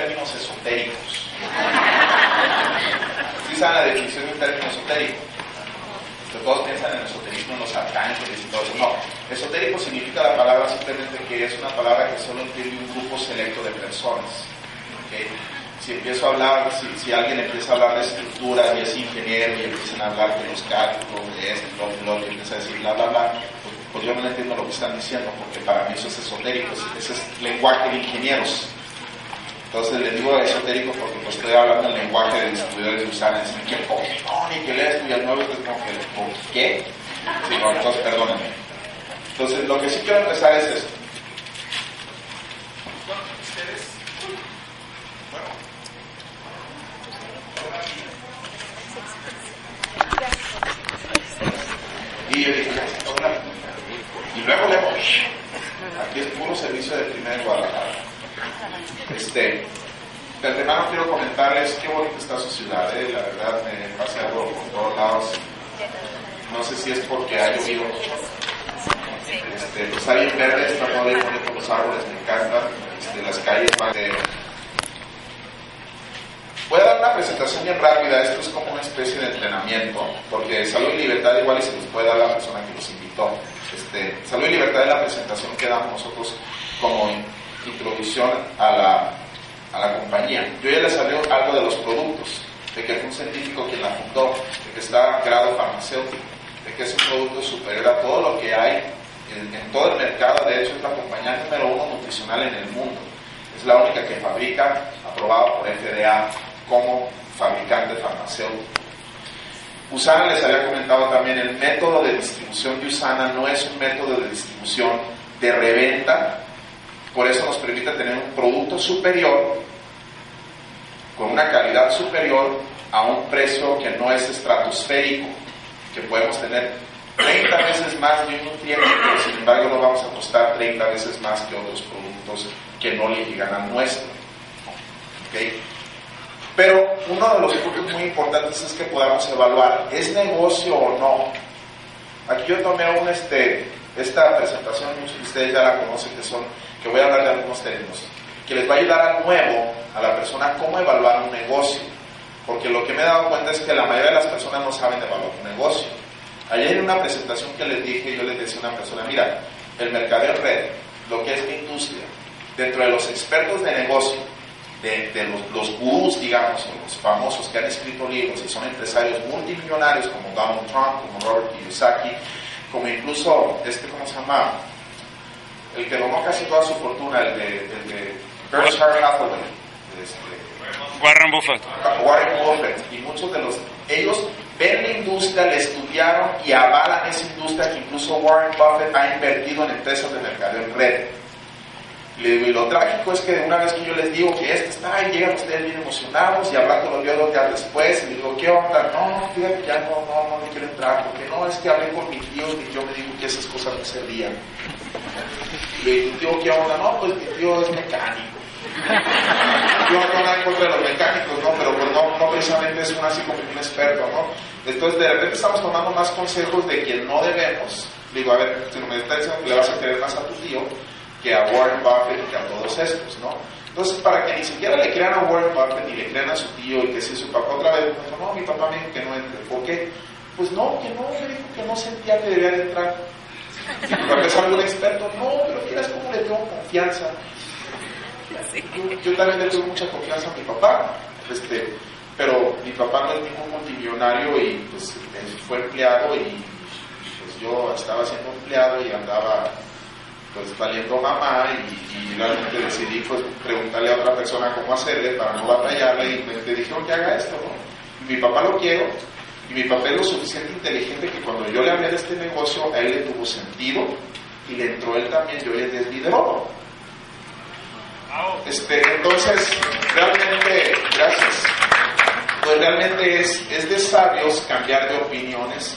términos esotéricos. ¿Sí saben la definición de un término esotérico? todos piensan en esoterismo, en los arcángeles y todo eso. No, esotérico significa la palabra simplemente que es una palabra que solo entiende un grupo selecto de personas. Si empiezo a hablar, si, si, alguien empieza a hablar de estructura y es ingeniero y empiezan a hablar de los cálculos, de esto, lo otro, y empieza a decir bla, bla, bla, pues, pues, yo no entiendo lo que están diciendo, porque para mí eso es esotérico, ese es lenguaje de ingenieros. Entonces le digo esotérico porque pues estoy hablando el lenguaje de distribuidores de dicen que Pokémon y que lees y como que, ¿qué? Sí, no, entonces perdónenme. Entonces lo que sí quiero empezar es esto. ustedes, y yo dije, y luego le aquí es puro servicio de primer Guadalajara. Este, de antemano quiero comentarles qué bonita está su ciudad, ¿eh? la verdad me pasa algo por todos lados. No sé si es porque ha llovido Este, pues está bien verde, está todo bien bonito los árboles, me encantan. Este, las calles van de... Voy a dar una presentación bien rápida, esto es como una especie de entrenamiento, porque Salud y Libertad igual y se los puede dar la persona que nos invitó. Este, Salud y Libertad es la presentación que damos nosotros como introducción a la, a la compañía. Yo ya les hablé algo de los productos, de que fue un científico quien la fundó, de que está grado farmacéutico, de que es un producto superior a todo lo que hay en, en, todo el mercado. De hecho, es la compañía número uno nutricional en el mundo. Es la única que fabrica, aprobado por FDA como fabricante farmacéutico. Usana les había comentado también, el método de distribución de Usana no es un método de distribución de reventa por eso nos permite tener un producto superior, con una calidad superior, a un precio que no es estratosférico, que podemos tener 30 veces más de un nutriente, pero sin embargo no vamos a costar 30 veces más que otros productos que no le llegan al nuestro. ¿Okay? Pero uno de los puntos muy importantes es que podamos evaluar, ¿es negocio o no? Aquí yo tomé un, este, esta presentación, ustedes ya la conocen, que son que voy a hablar de algunos términos, que les va a ayudar a nuevo a la persona cómo evaluar un negocio. Porque lo que me he dado cuenta es que la mayoría de las personas no saben evaluar un negocio. Ayer en una presentación que les dije, yo les decía a una persona, mira, el mercadeo red, lo que es la industria, dentro de los expertos de negocio, de, los, los gurús, digamos, los famosos que han escrito libros y son empresarios multimillonarios como Donald Trump, como Robert Kiyosaki, como incluso, este, ¿cómo se llama? El que donó casi toda su fortuna, el de, el de Berkshire Hathaway, este, Warren Buffett. Warren Buffett y muchos de los, ellos ven la industria, la estudiaron y avalan esa industria que incluso Warren Buffett ha invertido en empresas de mercado en red. y lo trágico es que una vez que yo les digo que esto está ahí, llegan ustedes bien emocionados y hablando lo vio dos días después y digo, ¿qué onda? No, fíjate, ya no, no, no me quiero entrar, porque no, es que hablé con mi tío y yo me digo que esas cosas no servían. Le digo, ¿qué onda? No, pues mi tío es mecánico. Yo no tengo nada en contra de los mecánicos, ¿no? Pero pues no, no precisamente es un así como un experto, ¿no? Entonces de repente estamos tomando más consejos de quien no debemos. Digo, a ver, si no me estás diciendo que le vas a querer más a tu tío que a Warren Buffett y que a todos estos, ¿no? Entonces, para que ni siquiera le crean a Warren Buffett ni le crean a su tío y que si su papá otra vez dijo, no, mi papá me dijo que no entre. ¿Por qué? Pues no, que no, me dijo que no sentía que debía de entrar. Papá es algún experto, no, pero quieras cómo le tengo confianza. Yo, también le tengo mucha confianza a mi papá, este, pero mi papá no es ningún multimillonario y pues fue empleado y pues yo estaba siendo empleado y andaba pues valiendo mamá y, realmente decidí pues preguntarle a otra persona cómo hacerle para no batallarle y me, dijeron que haga esto, ¿no? mi papá lo quiero y mi papá es lo suficiente inteligente que cuando yo le hablé de este negocio a él le tuvo sentido y le entró él también, yo le deslideró. Este, entonces, realmente, gracias. Pues realmente es, es de sabios cambiar de opiniones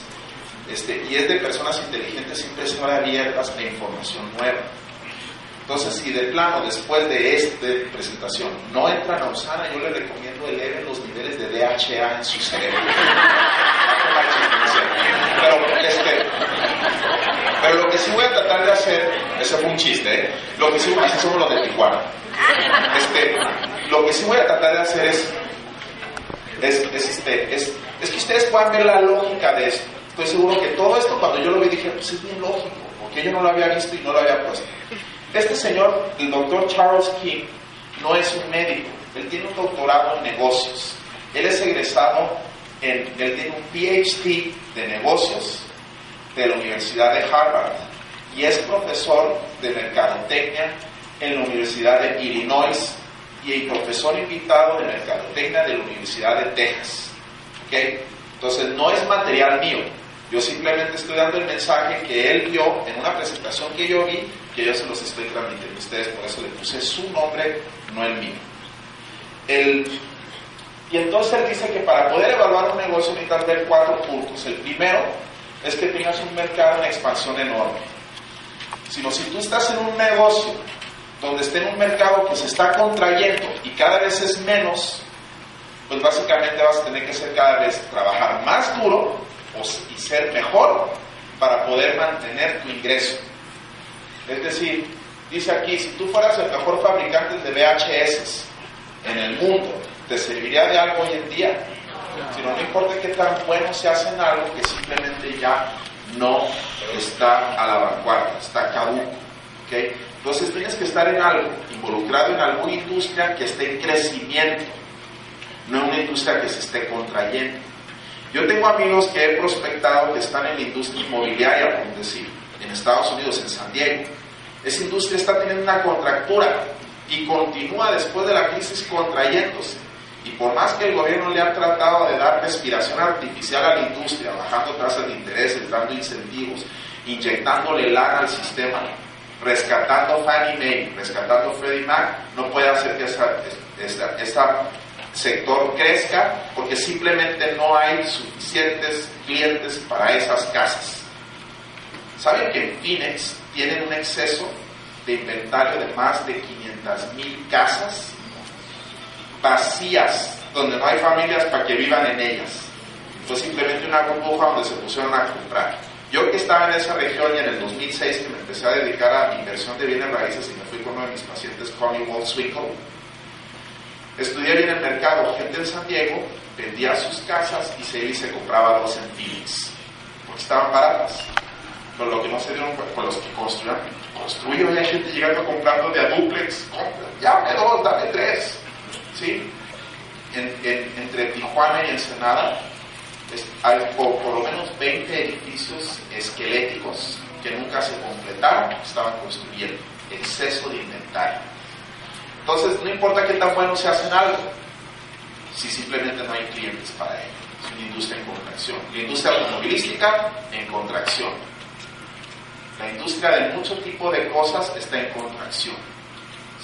este, y es de personas inteligentes siempre son abiertas a información nueva. Entonces, si de plano, después de esta presentación, no entran a Usana, yo les recomiendo eleven los niveles de DHA en su cerebro. Pero, este, Pero lo que sí voy a tratar de hacer, ese fue un chiste, ¿eh? Lo que sí, así somos los de Tijuana. Este, lo que sí voy a tratar de hacer es, es, es, este, es, es que ustedes puedan ver la lógica de esto. Estoy seguro que todo esto cuando yo lo vi dije, pues es bien lógico, porque yo no lo había visto y no lo había puesto. Este señor, el doctor Charles King, no es un médico, él tiene un doctorado en negocios. Él es egresado, en, él tiene un PhD de negocios de la Universidad de Harvard y es profesor de mercadotecnia en la Universidad de Illinois y profesor invitado de mercadotecnia de la Universidad de Texas. ¿Okay? Entonces no es material mío, yo simplemente estoy dando el mensaje que él vio en una presentación que yo vi, que yo se los estoy transmitiendo a ustedes, por eso le puse su nombre, no el mío. y entonces él dice que para poder evaluar un negocio necesitas ver cuatro puntos. El primero es que tengas un mercado en expansión enorme. Sino si tú estás en un negocio donde esté en un mercado que se está contrayendo y cada vez es menos, pues básicamente vas a tener que hacer cada vez trabajar más duro y ser mejor para poder mantener tu ingreso. Es decir, dice aquí, si tú fueras el mejor fabricante de VHS en el mundo, ¿te serviría de algo hoy en día? Si no, no importa qué tan bueno se hace en algo que simplemente ya no está a la vanguardia, está caduco. ¿okay? Entonces tienes que estar en algo, involucrado en alguna industria que esté en crecimiento, no en una industria que se esté contrayendo. Yo tengo amigos que he prospectado que están en la industria inmobiliaria, por decir, Estados Unidos, en San Diego. Esa industria está teniendo una contractura y continúa después de la crisis contrayéndose. Y por más que el gobierno le ha tratado de dar respiración artificial a la industria, bajando tasas de interés, dando incentivos, inyectándole lana al sistema, rescatando Fannie Mae, rescatando Freddie Mac, no puede hacer que esta sector crezca porque simplemente no hay suficientes clientes para esas casas. ¿Saben que en Phoenix tienen un exceso de inventario de más de 500 mil casas vacías donde no hay familias para que vivan en ellas? Fue simplemente una burbuja donde se pusieron a comprar. Yo que estaba en esa región y en el 2006 que me empecé a dedicar a inversión de bienes raíces y me fui con uno de mis pacientes, Connie Wolfswinkel, Estudié bien el mercado. Gente en San Diego vendía sus casas y se y se compraba dos en Phoenix, porque estaban baratas. Pero lo que no se dieron con los que construyan, construyen, hay gente llegando comprando de a duplex, llame dos, dame tres. ¿Sí? entre Tijuana y Ensenada hay por, lo menos 20 edificios esqueléticos que nunca se completaron, estaban construyendo. Exceso de inventario. Entonces, no importa qué tan bueno se hace en algo, si simplemente no hay clientes para ello. Es una industria en contracción. La industria automovilística en contracción. La industria de mucho tipo de cosas está en contracción.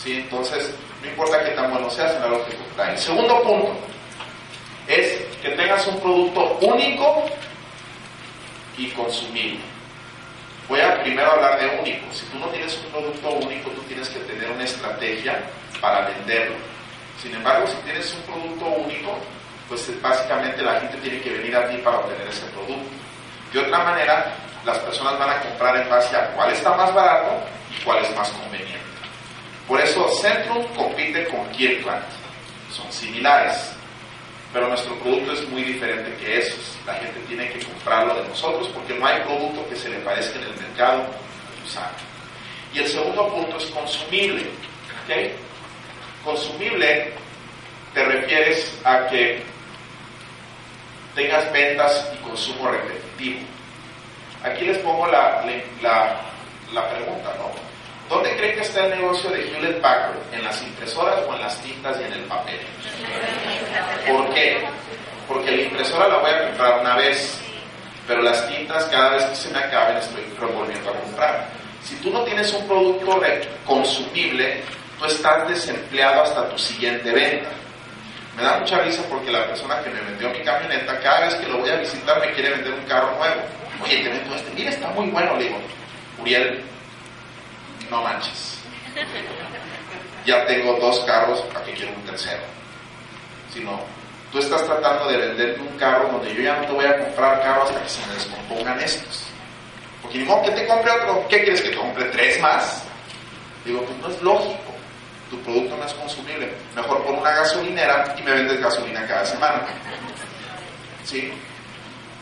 ¿Sí? Entonces, no importa qué tan bueno se hace en algo que contrae. El segundo punto es que tengas un producto único y consumible. Voy a primero hablar de único. Si tú no tienes un producto único, tú tienes que tener una estrategia para venderlo. Sin embargo, si tienes un producto único, pues básicamente la gente tiene que venir a ti para obtener ese producto. De otra manera, las personas van a comprar en base a cuál está más barato y cuál es más conveniente. Por eso Centrum compite con Kirkland. Son similares, pero nuestro producto es muy diferente que esos. La gente tiene que comprarlo de nosotros porque no hay producto que se le parezca en el mercado Y el segundo punto es consumible. Consumible te refieres a que tengas ventas y consumo repetitivo. Aquí les pongo la, la, la pregunta, ¿no? ¿Dónde creen que está el negocio de Hewlett Packard? ¿En las impresoras o en las tintas y en el papel? ¿Por qué? Porque la impresora la voy a comprar una vez, pero las tintas cada vez que se me acaben estoy volviendo a comprar. Si tú no tienes un producto consumible, tú estás desempleado hasta tu siguiente venta. Me da mucha risa porque la persona que me vendió mi camioneta, cada vez que lo voy a visitar me quiere vender un carro nuevo. Oye, te vendo este, mira, está muy bueno, le digo, Uriel, no manches. Ya tengo dos carros, ¿para qué quiero un tercero? Sino, tú estás tratando de venderme un carro donde yo ya no te voy a comprar carros hasta que se me descompongan estos. Porque ni modo que te compre otro. ¿Qué quieres que te compre tres más? Digo, pues no es lógico. Tu producto no es consumible. Mejor pon una gasolinera y me vendes gasolina cada semana. ¿Sí?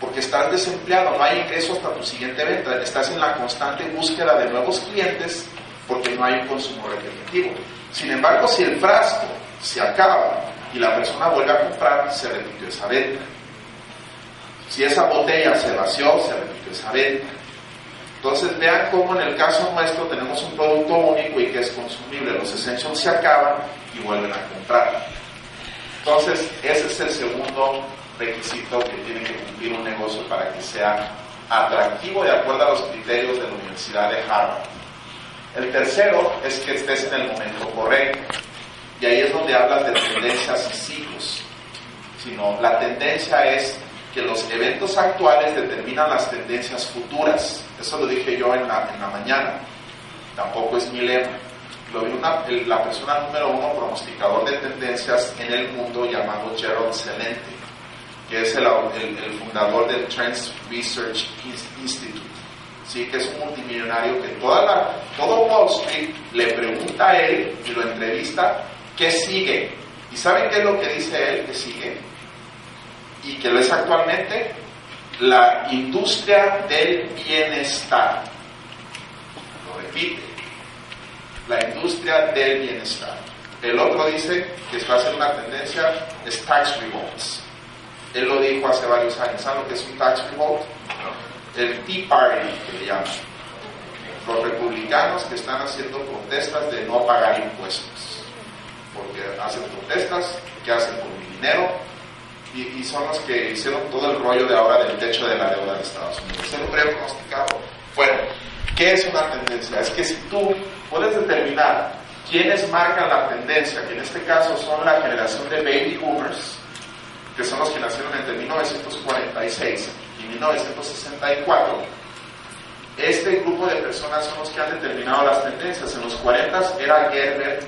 Porque estás desempleado, no hay ingreso hasta tu siguiente venta. Estás en la constante búsqueda de nuevos clientes porque no hay un consumo repetitivo. Sin embargo, si el frasco se acaba y la persona vuelve a comprar, se repitió esa venta. Si esa botella se vació, se repitió esa venta. Entonces vean cómo en el caso nuestro tenemos un producto único y que es consumible. Los essentials se acaban y vuelven a comprar. Entonces ese es el segundo requisito que tiene que cumplir un negocio para que sea atractivo de acuerdo a los criterios de la Universidad de Harvard. El tercero es que estés en el momento correcto. Y ahí es donde hablas de tendencias y ciclos. Sino la tendencia es que los eventos actuales determinan las tendencias futuras. Eso lo dije yo en la, en la mañana. Tampoco es mi lema. Lo vi una, la persona número uno pronosticador de tendencias en el mundo llamado Gerald Celente, que es el, fundador del Trends Research Institute. ¿sí? que es un multimillonario que toda la, todo Wall Street le pregunta a él y lo entrevista qué sigue. ¿Y saben qué es lo que dice él que sigue? Y que lo es actualmente la industria del bienestar. Lo repite, la industria del bienestar. El otro dice que va a ser una tendencia es tax revolts. Él lo dijo hace varios años. ¿Saben lo que es un tax revolt? el Tea Party, que le llaman. Los republicanos que están haciendo protestas de no pagar impuestos. Porque hacen protestas, que hacen con mi dinero? Y, y, son los que hicieron todo el rollo de ahora del techo de la deuda de Estados Unidos. Se lo pronosticado. Bueno, ¿qué es una tendencia? Es que si tú puedes determinar quiénes marcan la tendencia, que en este caso son la generación de baby boomers, que son los que nacieron entre 1946 y 1964, este grupo de personas son los que han determinado las tendencias. En los 40 era Gerber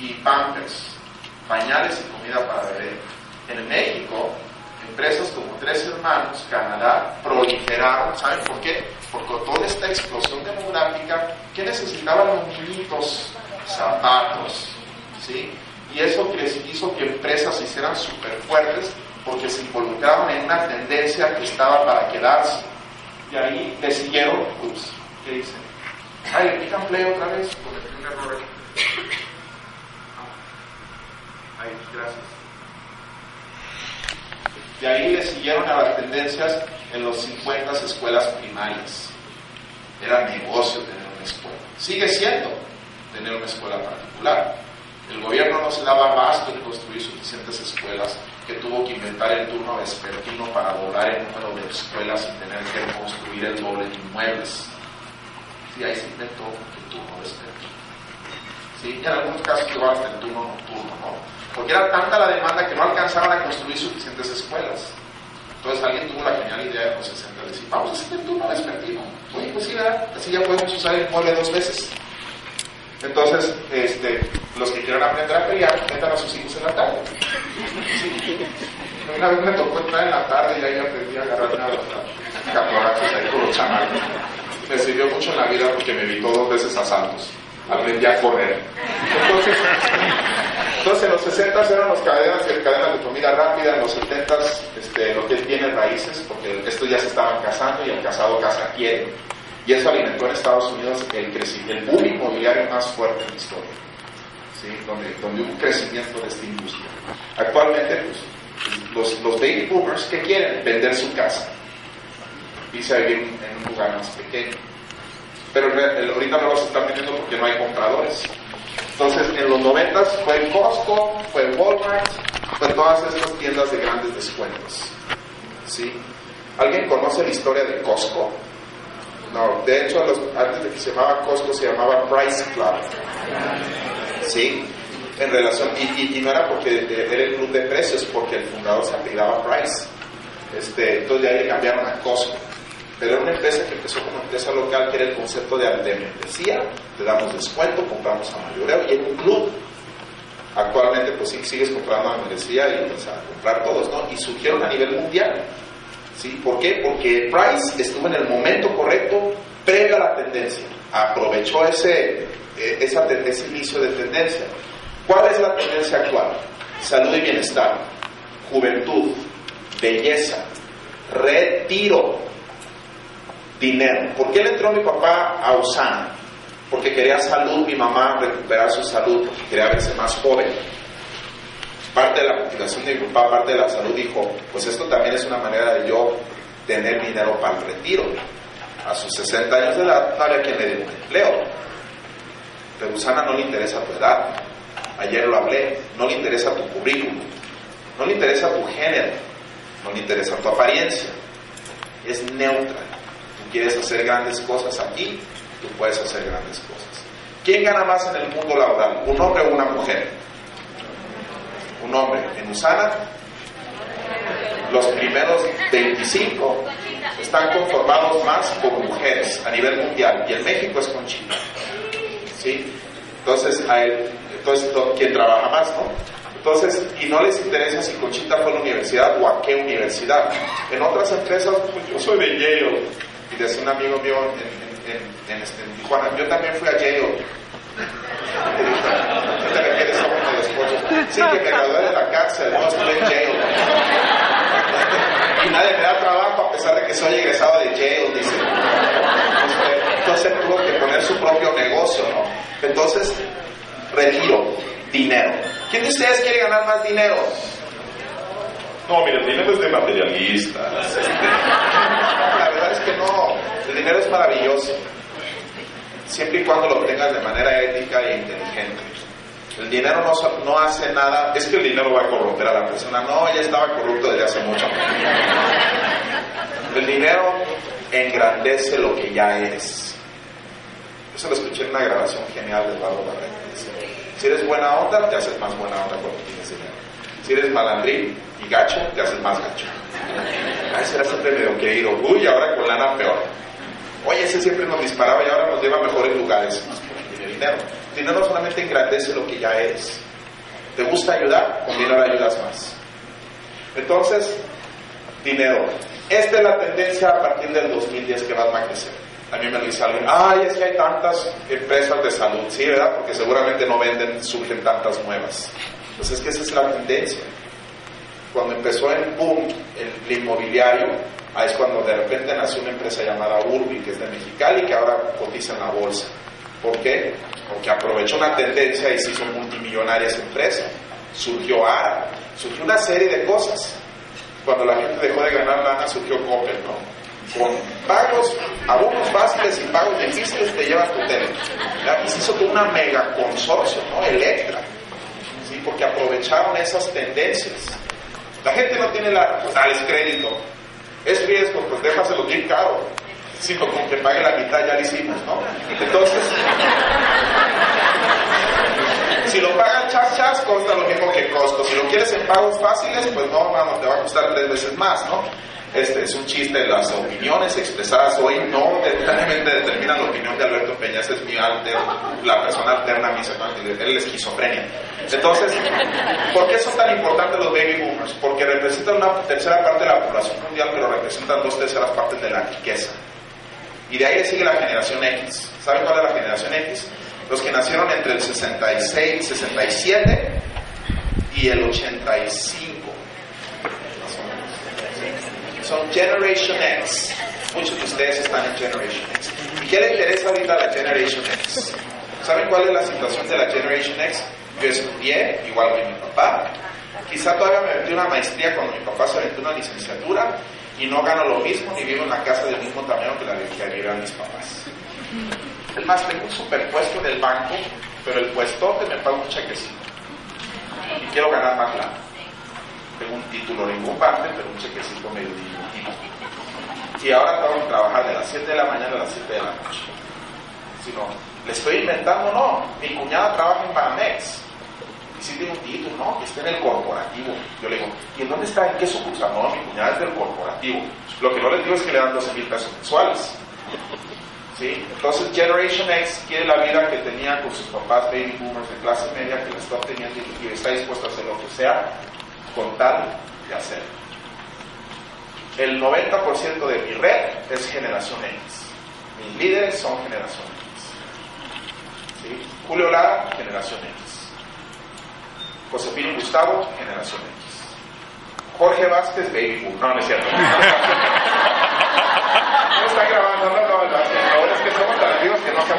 y Pampers, pañales y comida para beber. En México, empresas como Tres Hermanos, Canadá, proliferaron. ¿Saben por qué? Porque toda esta explosión demográfica, ¿qué necesitaban los niñitos? Zapatos. ¿Sí? Y eso hizo que empresas se hicieran súper fuertes porque se involucraron en una tendencia que estaba para quedarse. Y ahí le siguieron, ups, ¿qué dicen? Ay, le pican play otra vez, cometí un error ahí. Gracias. Y ahí le siguieron a las tendencias en los 50 escuelas primarias. Era negocio tener una escuela. Sigue siendo tener una escuela particular. El gobierno no se daba abasto en construir suficientes escuelas que tuvo que inventar el turno vespertino para doblar el número de escuelas y tener que construir el doble de inmuebles. Sí, ahí se inventó el turno vespertino. Sí, y en algunos casos llegó hasta el turno nocturno, ¿no? Porque era tanta la demanda que no alcanzaban a construir suficientes escuelas. Entonces alguien tuvo la genial idea de los 60 de decir, vamos a hacer el turno vespertino. Oye, pues sí, ¿verdad? así ya podemos usar el inmueble dos veces. Entonces, este, los que quieran aprender a pelear, metan a sus hijos en la tarde. Una vez me tocó entrar en la tarde y ahí aprendí a agarrar una caporazos ahí con los chamacos. Me sirvió mucho en la vida porque me evitó dos veces asaltos. Aprendí a correr. Entonces, entonces en los 60 eran las cadenas, cadenas de comida rápida, en los 70 este, lo que tiene raíces, porque estos ya se estaban casando y el casado casa quiere. Y eso alimentó en Estados Unidos el, el boom inmobiliario más fuerte en la historia, ¿sí? donde, donde hubo un crecimiento de esta industria. Actualmente, pues, los, los baby boomers, ¿qué quieren? Vender su casa y se vivir en un lugar más pequeño. Pero ahorita no los están vendiendo porque no hay compradores. Entonces, en los 90 fue Costco, fue Walmart, fue todas estas tiendas de grandes descuentos. ¿Sí? ¿Alguien conoce la historia de Costco? No, de hecho, antes de que se llamaba Costco se llamaba Price Club. ¿Sí? En relación, y, no era porque era el club de precios, porque el fundador se apellidaba Price. Este, entonces ahí le cambiaron a Costco. Pero era una empresa que empezó como empresa local, que era el concepto de, de membresía, te damos descuento, compramos a mayoreo y en un club. Actualmente, pues sí, sigues comprando a membresía y pues, a comprar todos, ¿no? Y surgieron a nivel mundial. ¿Sí? ¿Por qué? Porque Price estuvo en el momento correcto previo a la tendencia, aprovechó ese, eh, esa, ese inicio de tendencia. ¿Cuál es la tendencia actual? Salud y bienestar, juventud, belleza, retiro, dinero. ¿Por qué le entró mi papá a Usana? Porque quería salud, mi mamá recuperar su salud, porque quería verse más joven. Parte de la motivación de mi papá, parte de la salud, dijo, pues esto también es una manera de yo tener dinero para el retiro. A sus 60 años de edad no había quien le dé un empleo. Pero Usana no le interesa tu edad. Ayer lo hablé, no le interesa tu currículum, no le interesa tu género, no le interesa tu apariencia. Es neutra. Tú quieres hacer grandes cosas aquí, tú puedes hacer grandes cosas. ¿Quién gana más en el mundo laboral? ¿Un hombre o una mujer? Un hombre. En Usana, los primeros 25 están conformados más por mujeres a nivel mundial y en México es con China. ¿Sí? Entonces, a él, entonces, ¿quién trabaja más, no? Entonces, y no les interesa si Conchita fue a la universidad o a qué universidad. En otras empresas, pues yo soy de Yale. Y decía un amigo mío en, este, en, Tijuana, yo también fui a Yale. ¿Qué te refieres a uno de los Sí, que me gradué de la cárcel, no estuve en Yale. y nadie me da trabajo a pesar de que soy egresado de Yale, dice. Entonces tuvo que poner su propio negocio, ¿no? Entonces, retiro, dinero. ¿Quién de ustedes quiere ganar más dinero? No, mire, el dinero es de materialistas. Este. La verdad es que no, el dinero es maravilloso, siempre y cuando lo obtengas de manera ética e inteligente. El dinero no, no, hace nada, es que el dinero va a corromper a la persona. No, ya estaba corrupto desde hace mucho. El dinero engrandece lo que ya eres. Eso lo escuché en una grabación genial de Eduardo Barreto. Si eres buena onda, te haces más buena onda cuando tienes dinero. Si eres malandrín y gacho, te haces más gacho. A ese era siempre medio querido. Uy, ahora con lana peor. Oye, ese siempre nos disparaba y ahora nos lleva a mejores lugares. Dinero. El dinero solamente engrandece lo que ya eres. ¿Te gusta ayudar? Con dinero ayudas más. Entonces, dinero. Esta es la tendencia a partir del 2010 que va a crecer. A mí me lo dice alguien, ay, es que hay tantas empresas de salud, sí, ¿verdad? Porque seguramente no venden, surgen tantas nuevas. Pues es que esa es la tendencia. Cuando empezó el boom el, inmobiliario, ahí es cuando de repente nació una empresa llamada Urbi, que es de Mexicali, que ahora cotiza en la bolsa. ¿Por qué? Porque aprovechó una tendencia y se hizo multimillonaria esa empresa. Surgió ARA, surgió una serie de cosas. Cuando la gente dejó de ganar lana, surgió Coppel, ¿no? con pagos, abonos fáciles y pagos difíciles te llevas tu tele. Y se hizo todo una mega consorcio, ¿no? Electra, ¿sí? porque aprovecharon esas tendencias. La gente no tiene la, pues crédito. Es riesgo, pues déjaselo bien caro. Sino con que pague la mitad ya lo hicimos, ¿no? Entonces, si lo pagan chas chas, cuesta lo mismo que costo. Si lo quieres en pagos fáciles, pues no, mano, te va a costar tres veces más, ¿no? Este es un chiste, las opiniones expresadas hoy no determinan la opinión de Alberto Peña, es mi alter, la persona alterna a mí, es esquizofrenia. Entonces, ¿por qué son tan importantes los baby boomers? Porque representan una tercera parte de la población mundial, pero representan dos terceras partes de la riqueza. Y de ahí sigue la generación X. ¿Saben cuál es la generación X? Los que nacieron entre el 66, 67 y el 85 son Generation X. Muchos de ustedes están en Generation X. ¿Y qué le interesa ahorita a la Generation X? ¿Saben cuál es la situación de la Generation X? Yo estudié, igual que mi papá. Quizá todavía me metí una maestría cuando mi papá se metió una licenciatura y no gano lo mismo ni vivo en una casa del mismo tamaño que la que vivían mis papás. Es más, tengo un superpuesto en el banco, pero el puesto me paga un chequecito. Y quiero ganar más plata tengo un título parte, pero un chequecito medio diminutivo. Y ahora tengo que trabajar de las 7 de la mañana a las 7 de la noche. Si no, le estoy inventando, no. Mi cuñada trabaja en Banamex. Y si tiene un título, no, que está en el corporativo. Yo le digo, ¿y en dónde está? ¿En qué sucursal? No, mi cuñada es del corporativo. Lo que no les digo es que le dan 12 mil pesos mensuales. ¿Sí? Entonces Generation X quiere la vida que tenía con sus papás baby boomers de clase media que le está obteniendo y está dispuesto a hacer lo que sea con tal de hacerlo. El 90% de mi red es generación X. Mis líderes son generación X. Julio Lara, generación X. Josefino Gustavo, generación X. Jorge Vázquez, baby boom. No, no es cierto. no está grabando, no, no, no, es que somos tan amigos que no se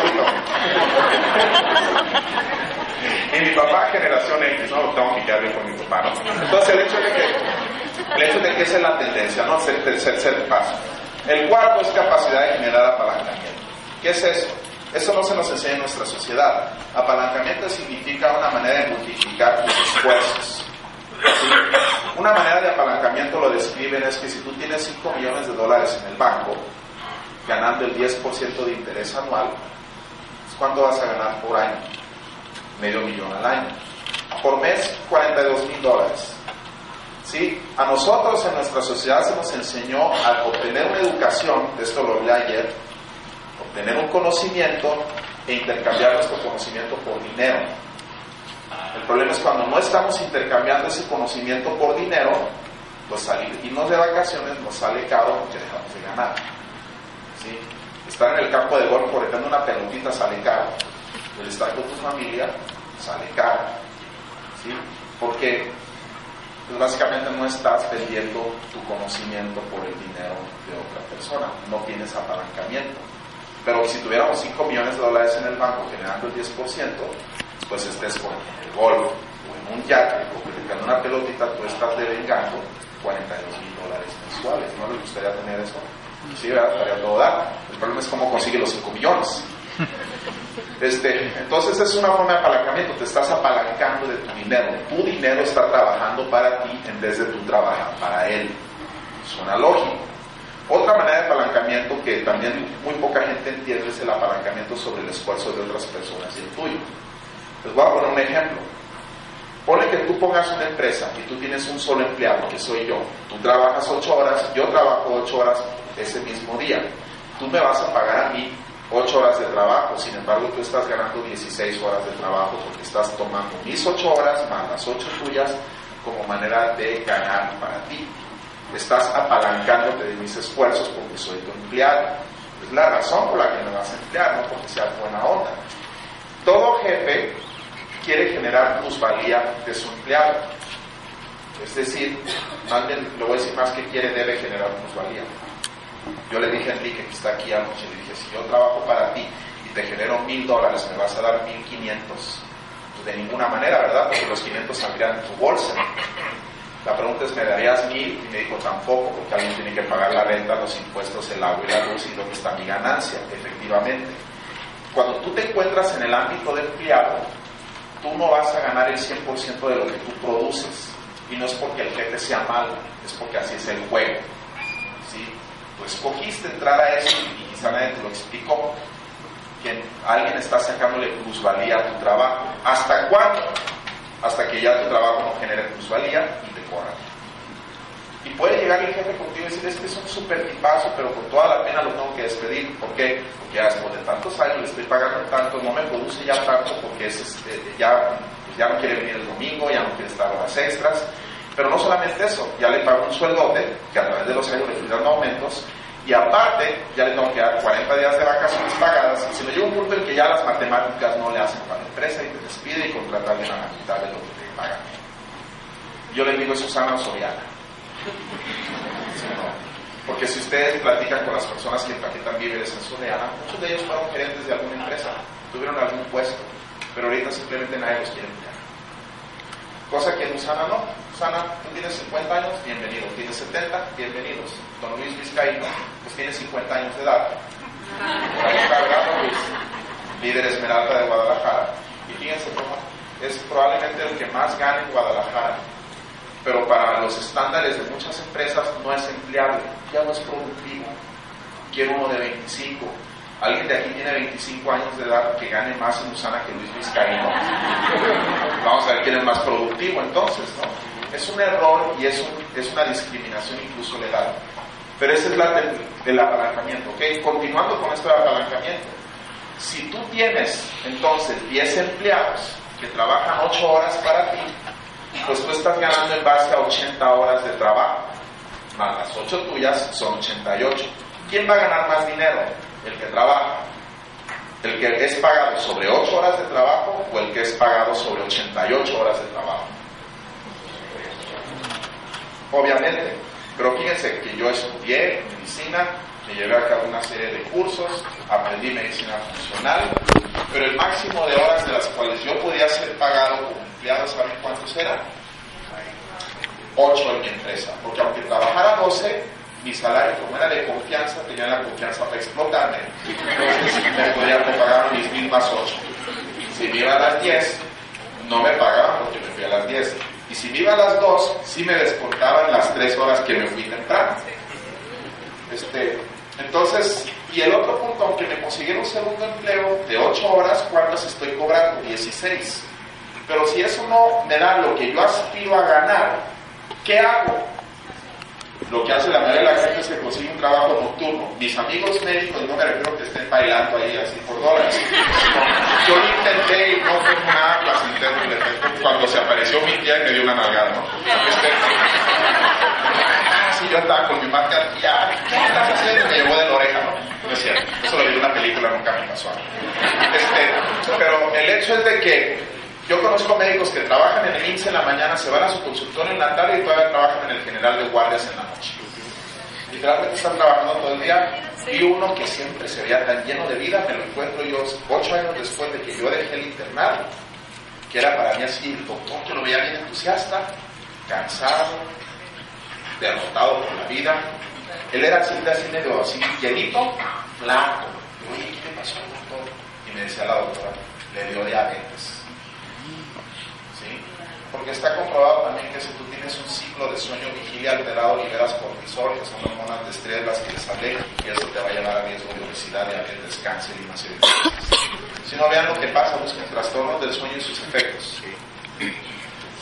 Y mi papá, generación X, no, tengo que quedar bien con mi papá, ¿no? Entonces el hecho de que, el hecho de que esa es la tendencia, ¿no? Ser tercer paso. El cuarto es capacidad de generar apalancamiento. ¿Qué es eso? Eso no se nos enseña en nuestra sociedad. Apalancamiento significa una manera de multiplicar tus esfuerzos. Una manera de apalancamiento lo describen es que si tú tienes 5 millones de dólares en el banco, ganando el 10% de interés anual, ¿cuánto vas a ganar por año? Medio millón al año. Por mes, 42 mil dólares. ¿Sí? A nosotros en nuestra sociedad se nos enseñó a obtener una educación, esto lo vi ayer, obtener un conocimiento e intercambiar nuestro conocimiento por dinero. El problema es cuando no estamos intercambiando ese conocimiento por dinero, pues salir, irnos de vacaciones nos sale caro porque dejamos de ganar. ¿Sí? Estar en el campo de golf corriendo una pelotita sale caro. El estar con tu familia sale caro. ¿Sí? Porque pues básicamente no estás vendiendo tu conocimiento por el dinero de otra persona, no tienes apalancamiento. Pero si tuviéramos 5 millones de dólares en el banco generando el 10%, pues estés por el golf o en un yate o predicando una pelotita, tú estás devengando 42 mil dólares mensuales. ¿No le gustaría tener eso? Sí, estaría todo dar. El problema es cómo consigue los 5 millones. Este, entonces es una forma de apalancamiento, te estás apalancando de tu dinero. Tu dinero está trabajando para ti en vez de tu trabajar para él. Suena lógico. Otra manera de apalancamiento que también muy poca gente entiende es el apalancamiento sobre el esfuerzo de otras personas y el tuyo. Les voy a poner un ejemplo. Pone que tú pongas una empresa y tú tienes un solo empleado, que soy yo. Tú trabajas ocho horas, yo trabajo ocho horas ese mismo día. Tú me vas a pagar a mí 8 horas de trabajo, sin embargo tú estás ganando 16 horas de trabajo porque estás tomando mis 8 horas más las 8 tuyas como manera de ganar para ti. Estás apalancándote de mis esfuerzos porque soy tu empleado. Es la razón por la que me vas a emplear, no porque seas buena onda. Todo jefe quiere generar plusvalía de su empleado. Es decir, bien, lo voy a decir más que quiere, debe generar plusvalía. Yo le dije a Enrique, que está aquí anoche, le dije, si yo trabajo para ti y te genero mil dólares, me vas a dar mil quinientos. Pues de ninguna manera, ¿verdad? Porque los quinientos saldrían en tu bolsa. La pregunta es, ¿me darías mil? Y me dijo, tampoco, porque alguien tiene que pagar la renta, los impuestos, el agua y la luz y lo que está mi ganancia, efectivamente. Cuando tú te encuentras en el ámbito de empleado, tú no vas a ganar el 100% de lo que tú produces. Y no es porque el jefe sea malo, es porque así es el juego. ¿sí? Tú escogiste entrar a eso y quizá nadie te lo explicó. Que alguien está sacándole plusvalía a tu trabajo. ¿Hasta cuándo? Hasta que ya tu trabajo no genere plusvalía y te corran. Y puede llegar el jefe contigo y decir, este es un super tipazo, pero con toda la pena lo tengo que despedir. ¿Por qué? Porque ya después de tantos años le estoy pagando tanto, no me produce ya tanto porque es, este, ya, ya no quiere venir el domingo, ya no quiere estar horas extras. Pero no solamente eso, ya le pago un sueldote, que a través de los años le dando aumentos, y aparte ya le tengo que dar 40 días de vacaciones pagadas, se me llega un punto en que ya las matemáticas no le hacen para la empresa y te despide y contrata a la mitad de lo que te pagan. Yo le digo Susana Soriana. Porque si ustedes platican con las personas que empaquetan víveres en Soriana, muchos de ellos fueron gerentes de alguna empresa, tuvieron algún puesto, pero ahorita simplemente nadie los quiere emplear. Cosa que en Usana no. Usana, tú tienes 50 años, bienvenido. Tienes 70, bienvenidos. Don Luis Vizcaíno, pues tiene 50 años de edad. está, Luis? Líder Esmeralda de Guadalajara. Y fíjense cómo es probablemente el que más gana en Guadalajara. Pero para los estándares de muchas empresas no es empleable, ya no es productivo. Quiero uno de 25, Alguien de aquí tiene 25 años de edad que gane más en Usana que Luis Vizcaíno. Vamos a ver quién es más productivo entonces, ¿no? Es un error y es, es una discriminación incluso legal. Pero esa es la del, del apalancamiento, ¿ok? Continuando con esto del apalancamiento. Si tú tienes entonces 10 empleados que trabajan 8 horas para ti, pues tú estás ganando en base a 80 horas de trabajo, más las 8 tuyas son 88. ¿Quién va a ganar más dinero? El que trabaja. El que es pagado sobre 8 horas de trabajo o el que es pagado sobre 88 horas de trabajo. Obviamente. Pero fíjense que yo estudié medicina, me llevé a cabo una serie de cursos, aprendí medicina funcional, pero el máximo de horas de las cuales yo podía ser pagado como empleado, ¿saben cuántos eran? 8 en mi empresa, porque aunque trabajara 12, mi salario, como era de confianza, tenía la confianza para explotarme. Entonces me podían pagar mis mismas 8. Si me a las 10, no me pagaban porque me fui a las 10. Si me a las 2, sí me descontaban las 3 horas que me fui temprano. Este, entonces, y el otro punto, aunque me consiguiera un segundo empleo de 8 horas, ¿cuántas estoy cobrando? 16. Pero si eso no me da lo que yo aspiro a ganar, ¿Qué hago? Lo que hace la mayoría de la gente es que consigue un trabajo nocturno. Mis amigos médicos, no me refiero que estén bailando ahí así por dólares. yo lo intenté y no fue nada placentero cuando se apareció mi tía y me dio una nalgada, ¿no? Este, yo estaba con mi marca, ya, ¿qué estás haciendo? Me llevó de la oreja, ¿no? No es cierto, eso lo vi en una película, nunca me pasó. Este, pero el hecho es de que yo conozco médicos que trabajan en el INSE en la mañana, se van a su consultorio en la tarde y todavía trabajan en el general de guardias en la noche. Literalmente están trabajando todo el día. Y uno que siempre se veía tan lleno de vida, me lo encuentro yo ocho años después de que yo dejé el internado, que era para mí así el doctor que lo veía bien entusiasta, cansado, derrotado por la vida. Él era siempre así medio así, llenito, flaco. Oye, ¿qué le pasó, doctor? Y me decía la doctora, le dio diabetes porque está comprobado también que si tú tienes un ciclo de sueño vigilia alterado, liberas cortisol, que son hormonas de estrés las que les hablé, y eso te va a llevar a riesgo de obesidad, diabetes, cáncer y más Si no vean lo que pasa, busquen trastornos del sueño y sus efectos.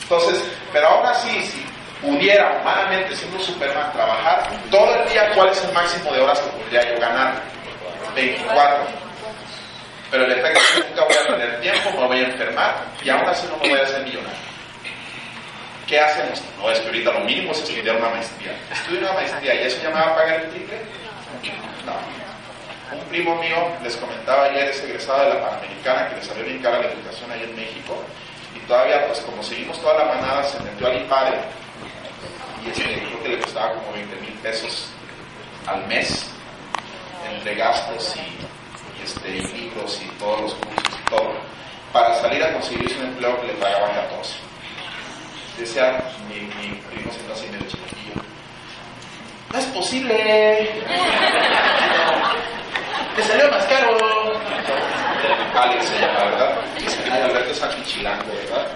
Entonces, pero aún así, si pudiera humanamente siendo Superman trabajar todo el día, ¿cuál es el máximo de horas que podría yo ganar? 24. Pero el efecto es que nunca voy a tener tiempo, me voy a enfermar y aún así no me voy a hacer millonario. ¿Qué hacemos? No, es que ahorita lo mínimo es estudiar una maestría. Estudio una maestría y eso ya me va a pagar el triple. No. Un primo mío, les comentaba ayer, es egresado de la Panamericana, que le salió bien cara la educación ahí en México. Y todavía, pues como seguimos toda la manada, se metió al IPADE. Y este, creo que le costaba como 20 mil pesos al mes entre gastos y, este, libros y todos los cursos y todo, para salir a conseguirse un empleo que le pagaban 14 decía mi, mi primo así medio chiquitillo, no es posible, te salió más caro. Alex se llama, ¿verdad? Dice, ay, Alberto Sánchez chilango, ¿verdad?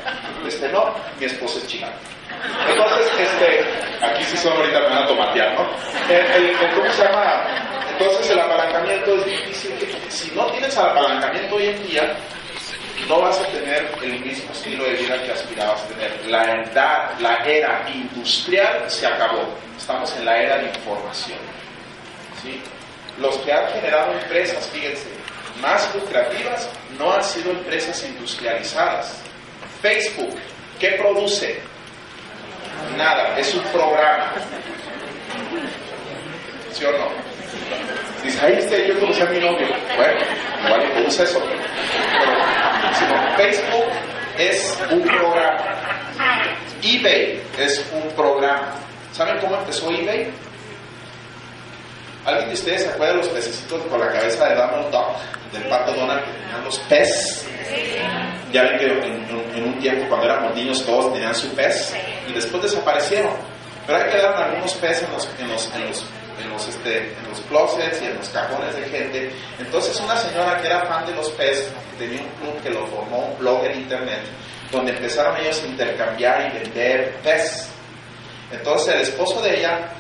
Este, no, mi esposa es chilango. Entonces, este, aquí sí son ahorita me van a tomatear, ¿no? El, ¿Cómo se llama? Entonces el apalancamiento es difícil. Si no tienes el apalancamiento hoy en día, no vas a tener el mismo estilo de vida que aspirabas a tener. La edad, la era industrial se acabó. Estamos en la era de información. Los que han generado empresas, fíjense, más lucrativas no han sido empresas industrializadas. Facebook, ¿qué produce? Nada, es un programa. ¿Sí o no? Dice, ahí está, yo conocí a mi novio. Bueno, igual produce eso. Facebook es un programa. eBay es un programa. ¿Saben cómo empezó eBay? ¿Alguien de ustedes se acuerda de los pececitos con la cabeza de Donald Duck, del pato Donald que tenían los pez? Ya ven que en, un tiempo cuando éramos niños todos tenían su pez y después desaparecieron. Pero ahí quedaron algunos peces en los, en los, en los en los, este, en los closets y en los cajones de gente. Entonces una señora que era fan de los pez, tenía un club que lo formó, un blog en internet, donde empezaron ellos a intercambiar y vender pez. Entonces el esposo de ella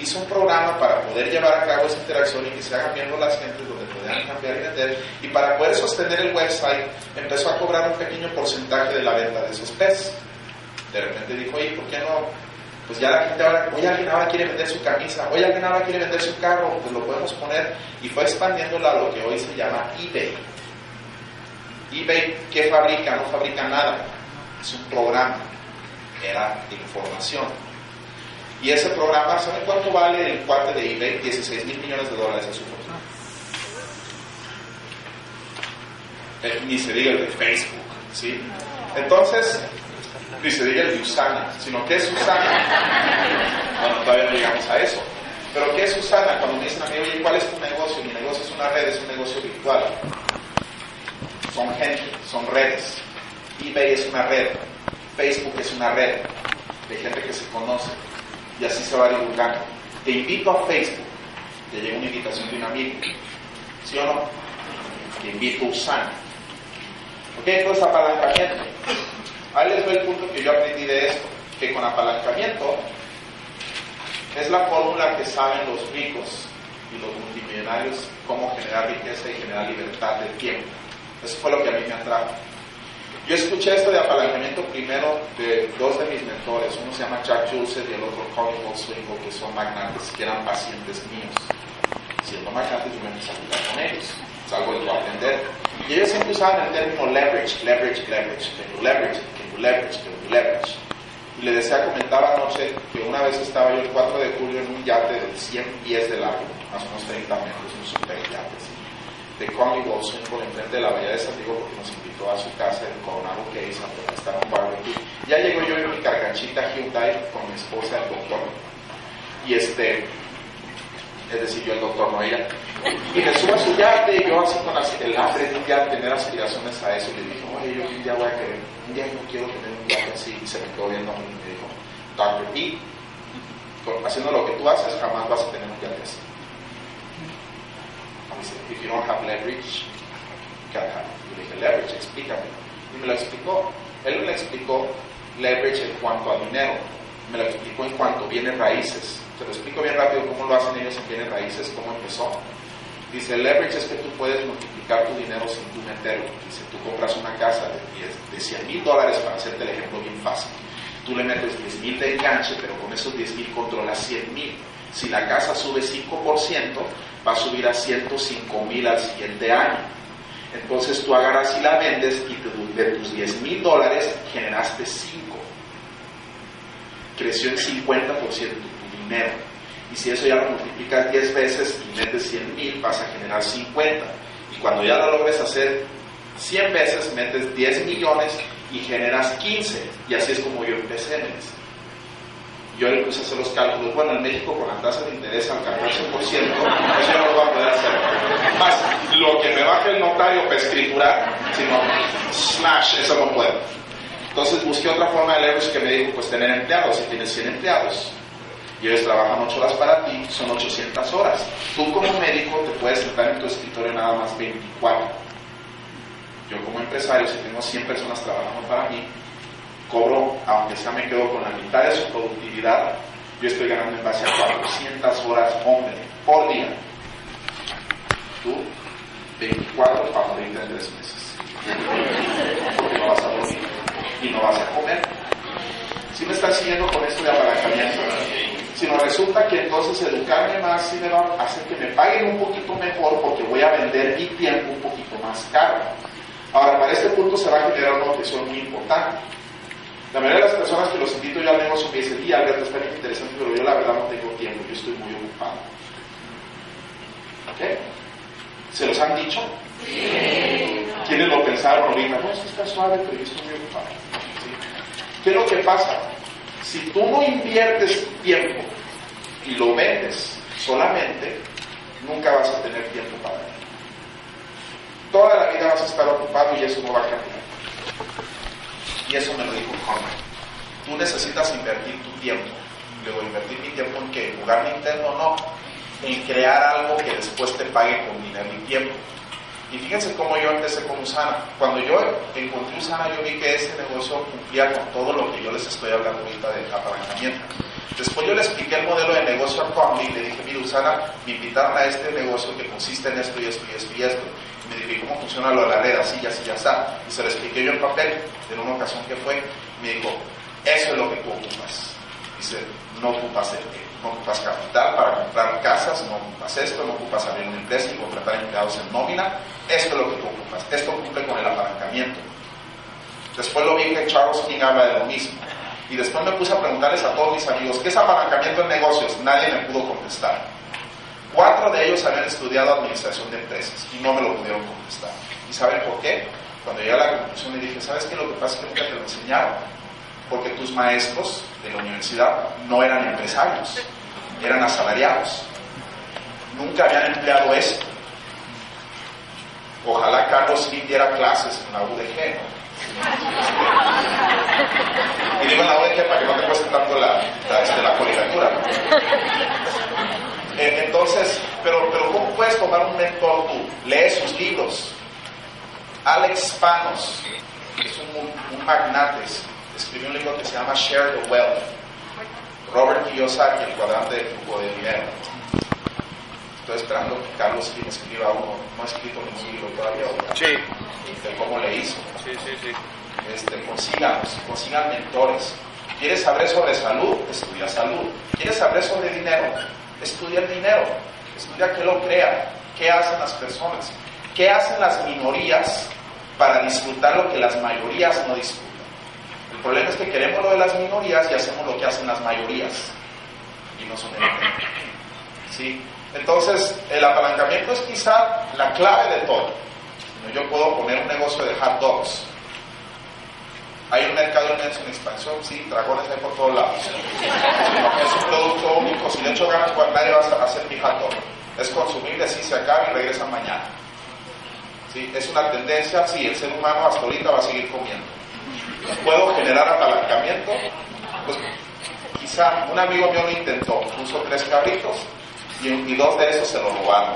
hizo un programa para poder llevar a cabo esa interacción y que se hagan miembros las gentes donde pudieran cambiar y vender. Y para poder sostener el website empezó a cobrar un pequeño porcentaje de la venta de esos peces. De repente dijo, oye, ¿por qué no pues ya la gente ahora, hoy alguien ahora quiere vender su camisa, hoy alguien ahora quiere vender su carro, pues lo podemos poner y fue expandiéndola a lo que hoy se llama eBay. eBay, ¿qué fabrica? No fabrica nada, es un programa, era de información. Y ese programa, ¿saben cuánto vale el cuate de eBay? 16 mil millones de dólares en su fortuna. Eh, ni se diga el de Facebook, ¿sí? Entonces, ni se diga el de Usana, sino que es Usana. Bueno, todavía no llegamos a eso. Pero ¿qué es Usana? Cuando me dicen a mí, oye, ¿cuál es tu negocio? Mi negocio es una red, es un negocio virtual. Son gente, son redes. eBay es una red, Facebook es una red de gente que se conoce y así se va divulgando. Te invito a Facebook, te llega una invitación de un amigo, ¿sí o no? Te invito a Usana. ¿Ok? Entonces apalancamiento. Ahí les doy el punto que yo aprendí de esto, que con apalancamiento es la fórmula que saben los ricos y los multimillonarios cómo generar riqueza y generar libertad del tiempo. Eso fue lo que a mí me atrajo. Yo escuché esto de apalancamiento primero de dos de mis mentores, uno se llama Jack Joseph y el otro Connie Swingle, que son magnates, que eran pacientes míos. Siendo magnates, yo me empecé a con ellos, es algo que yo aprender. Y ellos siempre usaban el término leverage, leverage, leverage, que leverage, que leverage, que leverage. Y le decía, comentaba anoche que una vez estaba yo el 4 de julio en un yate de 100 pies de largo, más o menos 30 metros, un super yate, de Connie Wilson por enfrente de la Bahía de San Diego porque nos invitó a su casa en Coronado Case a estar un barbecue. Ya llego yo en mi carganchita Hyundai con mi esposa, el doctor. Y este, es decir, yo el doctor, no ella. Y me subo a su yate y yo así con el hambre de un día tener aspiraciones a eso. Y le dije, oye, yo un día voy a querer, un día yo quiero tener un yate así. Y se me quedó viendo a mí y me dijo, Dr. P, haciendo lo que tú haces, jamás vas a tener un yate así. If you don't have leverage, you can't have. Yo le dije, leverage, explícame. Y me lo explicó. Él me lo explicó leverage en cuanto a dinero. Me lo explicó en cuanto a bienes raíces. Se lo explico bien rápido cómo lo hacen ellos en bienes raíces, cómo empezó. Dice, leverage es que tú puedes multiplicar tu dinero sin tú meterlo. Dice, tú compras una casa de, 10, de 100 mil dólares, para hacerte el ejemplo bien fácil. Tú le metes 10 mil de enganche, pero con esos 10 mil controlas 100 mil. Si la casa sube 5%, va a subir a 105 mil al siguiente año. Entonces tú agarras y la vendes y de tus 10 mil dólares generaste 5. Creció en 50% dinero. Y si eso ya lo multiplicas 10 veces y metes 100 mil, vas a generar 50. Y cuando ya lo logres hacer 100 veces, metes 10 millones y generas 15. Y así es como yo empecé, yo le puse a hacer los cálculos. Bueno, en México con la tasa de interés al 14%, eso no lo va a poder hacer. Más, lo que me baje el notario para escriturar, sino slash, eso no puedo. Entonces busqué otra forma de leverage que me dijo, pues tener empleados. Si tienes 100 empleados y ellos trabajan 8 horas para ti, son 800 horas. Tú como médico te puedes sentar en tu escritorio nada más 24. Yo como empresario, si tengo 100 personas trabajando para mí, cobro, aunque sea me quedo con la mitad de su productividad, yo estoy ganando en base a 400 horas hombre por día. Tú, 24 para morir en tres meses. Porque no vas a dormir y no vas a comer. Si me estás siguiendo con esto de apalancamiento, sino resulta que entonces educarme más sí me va a hacer que me paguen un poquito mejor porque voy a vender mi tiempo un poquito más caro. Ahora, para este punto se va a generar una objeción muy importante. La mayoría de las personas que los invito yo al negocio me dicen, y Alberto, está bien interesante, pero yo la verdad no tengo tiempo, yo estoy muy ocupado. ¿Ok? ¿Se los han dicho? Sí. ¿Quiénes lo pensaron ahorita? No, eso está suave, pero yo estoy muy ocupado. ¿Qué es lo que pasa? Si tú no inviertes tiempo y lo vendes solamente, nunca vas a tener tiempo para él. Toda la vida vas a estar ocupado y eso no va a cambiar. Y eso me lo dijo Conrad. Tú necesitas invertir tu tiempo. Luego, invertir mi tiempo en qué? ¿En jugar Nintendo? No. En crear algo que después te pague con dinero y tiempo. Y fíjense cómo yo empecé con Usana. Cuando yo encontré Usana, yo vi que ese negocio cumplía con todo lo que yo les estoy hablando ahorita de apalancamiento. Después yo le expliqué el modelo de negocio a Conley y le dije, mira Usana, me invitaron a este negocio que consiste en esto y esto y esto y esto. Y me dije, ¿cómo funciona lo de la red? Así, así, ya está. Y se lo expliqué yo en papel, en una ocasión que fue. Me dijo, eso es lo que tú ocupas. Dice, no ocupas el no ocupas capital para comprar casas, no ocupas esto, no ocupas abrir una empresa y contratar empleados en nómina. Esto es lo que tú ocupas. Esto cumple con el apalancamiento. Después lo vi que Charles King habla de lo mismo. Y después me puse a preguntarles a todos mis amigos, ¿qué es apalancamiento en negocios? Nadie me pudo contestar. Cuatro de ellos habían estudiado administración de empresas y no me lo pudieron contestar. ¿Y saben por qué? Cuando llegué a la conclusión le dije, ¿sabes qué? Lo que pasa es que nunca te lo enseñaron. Porque tus maestros de la universidad no eran empresarios, eran asalariados. Nunca habían empleado esto. Ojalá Carlos Slim diera clases en la UDG. Y digo en la UDG para que no te cueste tanto la, la, este, la. Eh, Entonces, pero, pero ¿cómo puedes tomar un mentor tú? Lee sus libros. Alex Panos, que es un, un magnate, escribió un libro que se llama Share the Wealth. Robert Kiyosaki, el cuadrante de flujo de dinero. Estoy esperando que Carlos Slim escriba uno. No ha escrito ningún libro todavía. Sí, De cómo le hizo. sí, sí, sí. Este, consigan, consigan mentores. ¿Quieres saber sobre salud? Estudia salud. ¿Quieres saber sobre dinero? Estudia el dinero. Estudia qué lo crea, qué hacen las personas, qué hacen las minorías para disfrutar lo que las mayorías no disfrutan. Problema es que queremos lo de las minorías y hacemos lo que hacen las mayorías. Y no el ¿Sí? Entonces, el apalancamiento es quizá la clave de todo. Yo puedo poner un negocio de hot dogs. Hay un mercado inmenso en expansión, sí, dragones hay por todos lados. Es un producto único, si le echo ganas, pues nadie va a hacer mi hot dog. Es consumible, sí, se acaba y regresa mañana. ¿Sí? Es una tendencia, sí, el ser humano hasta ahorita va a seguir comiendo. ¿Puedo generar apalancamiento? Pues quizá un amigo mío lo intentó, puso tres cabritos y, dos de esos se lo robaron.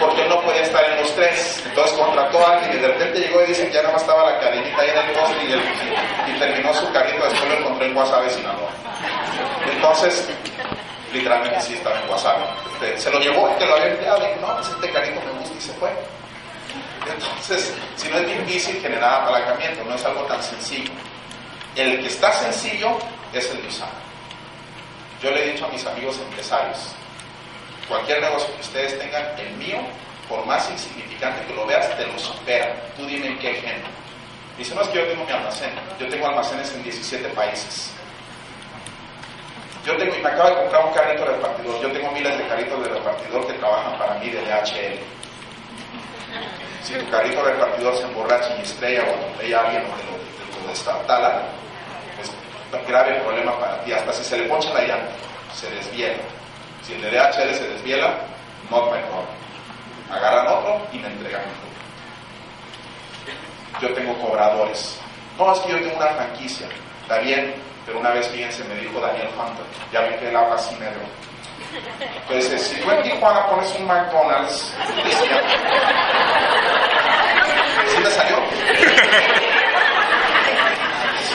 Porque él no podía estar en los tres. Entonces contrató a alguien y de repente llegó y dice que ya más estaba la cadenita ahí en el poste y, el- y terminó su carrito. Después lo encontré en Guasave, Sinaloa. Entonces, literalmente sí estaba en Guasave. Este, se lo llevó y que lo había empleado. Y no, pues este carrito me gusta y se fue. Entonces, si no es difícil generar apalancamiento, no es algo tan sencillo. El que está sencillo es el de usar. Yo le he dicho a mis amigos empresarios, cualquier negocio que ustedes tengan, el mío, por más insignificante que lo veas, te lo supera. Tú dime en qué género. Dice, no es que yo tengo mi almacén, yo tengo almacenes en 17 países. Yo tengo, y me acabo de comprar un carrito repartidor, yo tengo miles de carritos de repartidor que trabajan para mí de DHL. Si tu carrito repartidor se emborracha y estrella o atropella a alguien o lo, destartala, es un grave problema para ti. Hasta si se le poncha la llanta, se desviela. Si el DHL se desviela, not my problem. Agarran otro y me entregan otro. Yo tengo cobradores. No, es que yo tengo una franquicia. Está bien, pero una vez, fíjense, me dijo Daniel Hunter, ya vi que él habla así medio. Entonces, si tú en Tijuana pones un McDonald's, ¿sí me salió?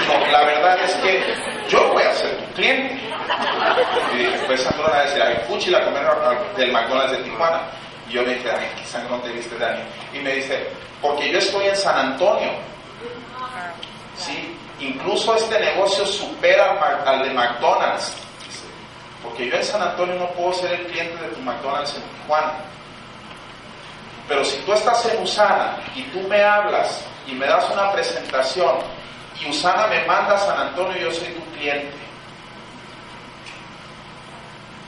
No, la verdad es que yo voy a ser tu cliente. Y dije, pues Sandro va a ay, fuchi la comer del McDonald's de Tijuana. Y yo le dije, ay, qué sangrón te viste, Dani. Y me dice, porque yo estoy en San Antonio. Sí, incluso este negocio supera al, de McDonald's. Porque yo en San Antonio no puedo ser el cliente de tu McDonald's en Tijuana. Pero si tú estás en Usana y tú me hablas y me das una presentación y Usana me manda a San Antonio, yo soy tu cliente.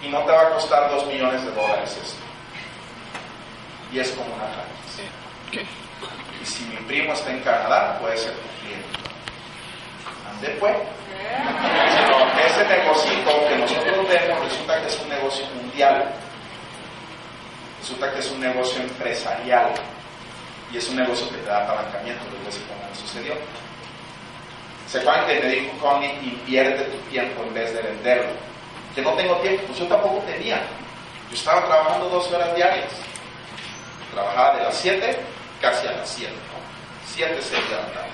Y no te va a costar dos millones de dólares esto. Y es como una franquicia. Y si mi primo está en Canadá, puede ser tu cliente. Ande pues. Pero ese negocito que nosotros vemos resulta que es un negocio mundial. Resulta que es un negocio empresarial. Y es un negocio que te da apalancamiento. Les voy a decir cómo me sucedió. ¿Se acuerdan que me dijo Connie, invierte tu tiempo en vez de venderlo? Que no tengo tiempo, pues yo tampoco tenía. Yo estaba trabajando 12 horas diarias. Trabajaba de las 7 casi a las 7. 7, 6 de la tarde.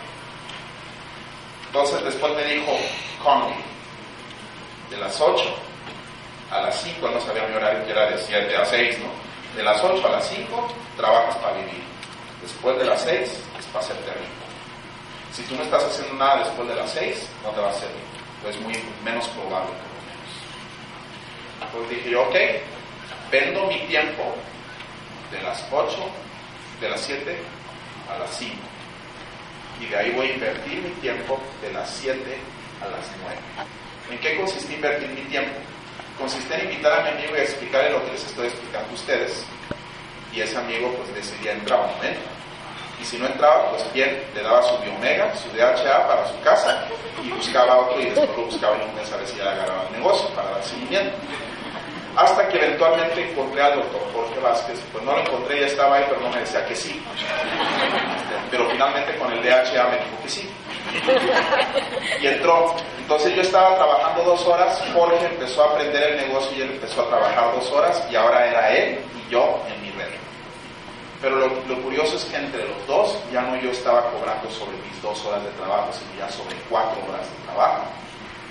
Entonces después me dijo Connie, de las 8 a las 5, no sabía mi horario que era de 7 a 6, ¿no? De las 8 a las 5 trabajas para vivir. Después de las 6 es para hacerte rico. Si tú no estás haciendo nada después de las 6, no te va a servir. Pues muy menos probable, por lo menos. Pues dije ok, vendo mi tiempo de las 8, de las 7 a las 5. Y de ahí voy a invertir mi tiempo de las 7 a las 9. ¿En qué consiste invertir mi tiempo? Consiste en invitar a mi amigo y explicarle lo que les estoy explicando a ustedes. y ese amigo pues decidía entrar un momento. Si no entraba, pues bien, le daba su biomega, su DHA para su casa y buscaba otro y después lo buscaba en un mes a ver si ya agarraba el negocio para dar seguimiento. Hasta que eventualmente encontré al doctor Jorge Vázquez, pues no lo encontré, ya estaba ahí, pero no me decía que sí. Pero finalmente con el DHA me dijo que sí. Y entró. Entonces yo estaba trabajando dos horas, Jorge empezó a aprender el negocio y él empezó a trabajar dos horas y ahora era él y yo en mi red. Pero lo, lo, curioso es que entre los dos ya no yo estaba cobrando sobre mis dos horas de trabajo, sino ya sobre cuatro horas de trabajo.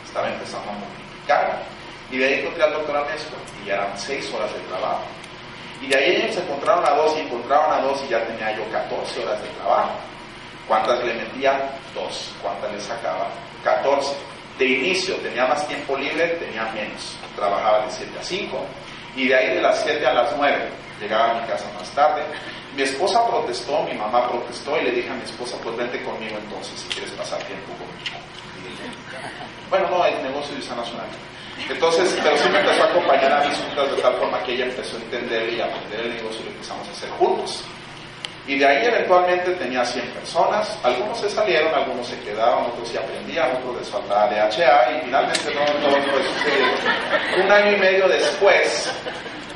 Estaba empezando a multiplicar. Y de ahí encontré al doctor Anesco y ya eran seis horas de trabajo. Y de ahí ellos encontraron a dos y encontraron a dos y ya tenía yo 14 horas de trabajo. ¿Cuántas le metía? Dos. ¿Cuántas le sacaba? 14. De inicio tenía más tiempo libre, tenía menos. Trabajaba de 7 a 5 y de ahí de las 7 a las 9 llegaba a mi casa más tarde. Mi esposa protestó, mi mamá protestó y le dije a mi esposa, pues vente conmigo entonces si quieres pasar tiempo conmigo. Bueno, no, el negocio de San Nacional. Entonces, pero sí me empezó a acompañar a mis juntas de tal forma que ella empezó a entender y aprender el negocio y lo empezamos a hacer juntos. Y de ahí eventualmente tenía 100 personas, algunos se salieron, algunos se quedaron, otros sí aprendían, otros les faltaba DHA y finalmente no todo fue sucediendo. Un año y medio después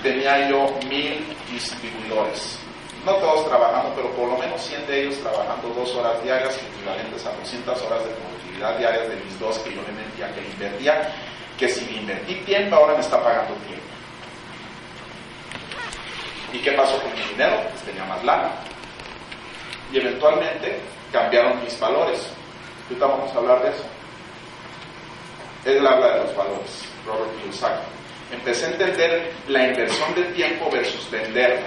tenía yo mil distribuidores. No todos trabajando, pero por lo menos 100 de ellos trabajando dos horas diarias, equivalentes a 200 horas de productividad diarias de mis dos que yo le metía, que invertía, que si le invertí tiempo, ahora me está pagando tiempo. ¿Y qué pasó con mi dinero? Pues tenía más lana y eventualmente cambiaron mis valores. Ahorita vamos a hablar de eso. Él habla de los valores, Robert Kiyosaki. Empecé a entender la inversión del tiempo versus vender.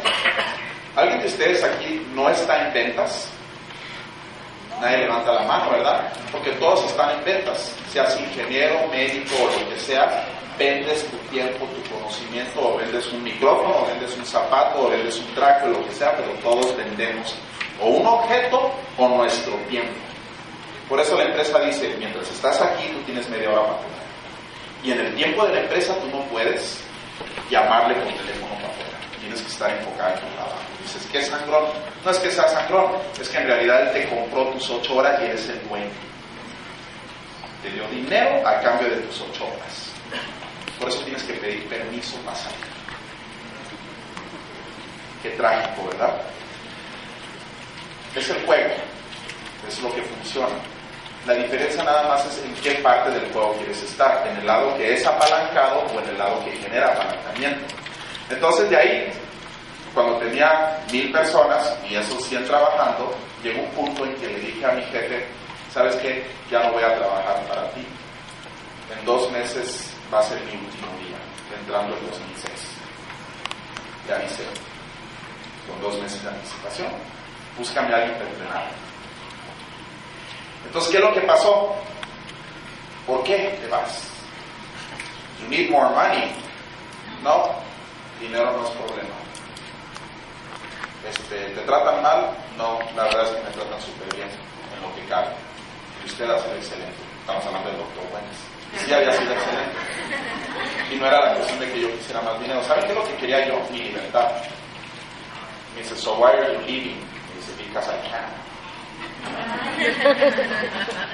¿Alguien de ustedes aquí no está en ventas? Nadie levanta la mano, ¿verdad? Porque todos están en ventas. Seas ingeniero, médico o lo que sea, vendes tu tiempo, tu conocimiento, o vendes un micrófono, o vendes un zapato, o vendes un traje, lo que sea, pero todos vendemos o un objeto o nuestro tiempo. Por eso la empresa dice, mientras estás aquí, tú tienes media hora para. Y en el tiempo de la empresa tú no puedes llamarle por teléfono para afuera. Tienes que estar enfocado en tu trabajo. Dices, ¿qué es sangrón? No es que sea sangrón, es que en realidad él te compró tus ocho horas y eres el dueño. Te dio dinero a cambio de tus ocho horas. Por eso tienes que pedir permiso para salir. Qué trágico, ¿verdad? Es el juego, es lo que funciona. La diferencia nada más es en qué parte del juego quieres estar, en el lado que es apalancado o en el lado que genera apalancamiento. Entonces de ahí, cuando tenía mil personas y esos 100 trabajando, llegó un punto en que le dije a mi jefe, ¿sabes qué? Ya no voy a trabajar para ti. En dos meses va a ser mi último día, entrando en 2006. Le avisé, con dos meses de anticipación búscame a alguien para entrenar. Entonces, ¿qué es lo que pasó? ¿Por qué te vas? You need more money. No, dinero no es problema. Este, ¿Te tratan mal? No, la verdad es que me tratan súper bien en lo que cabe. Y usted ha sido excelente. Estamos hablando del doctor Buenas. Sí había sido excelente. Y no era la cuestión de que yo quisiera más dinero. ¿Saben qué es lo que quería yo? Mi libertad. Me dice, so why are you leaving? because I can.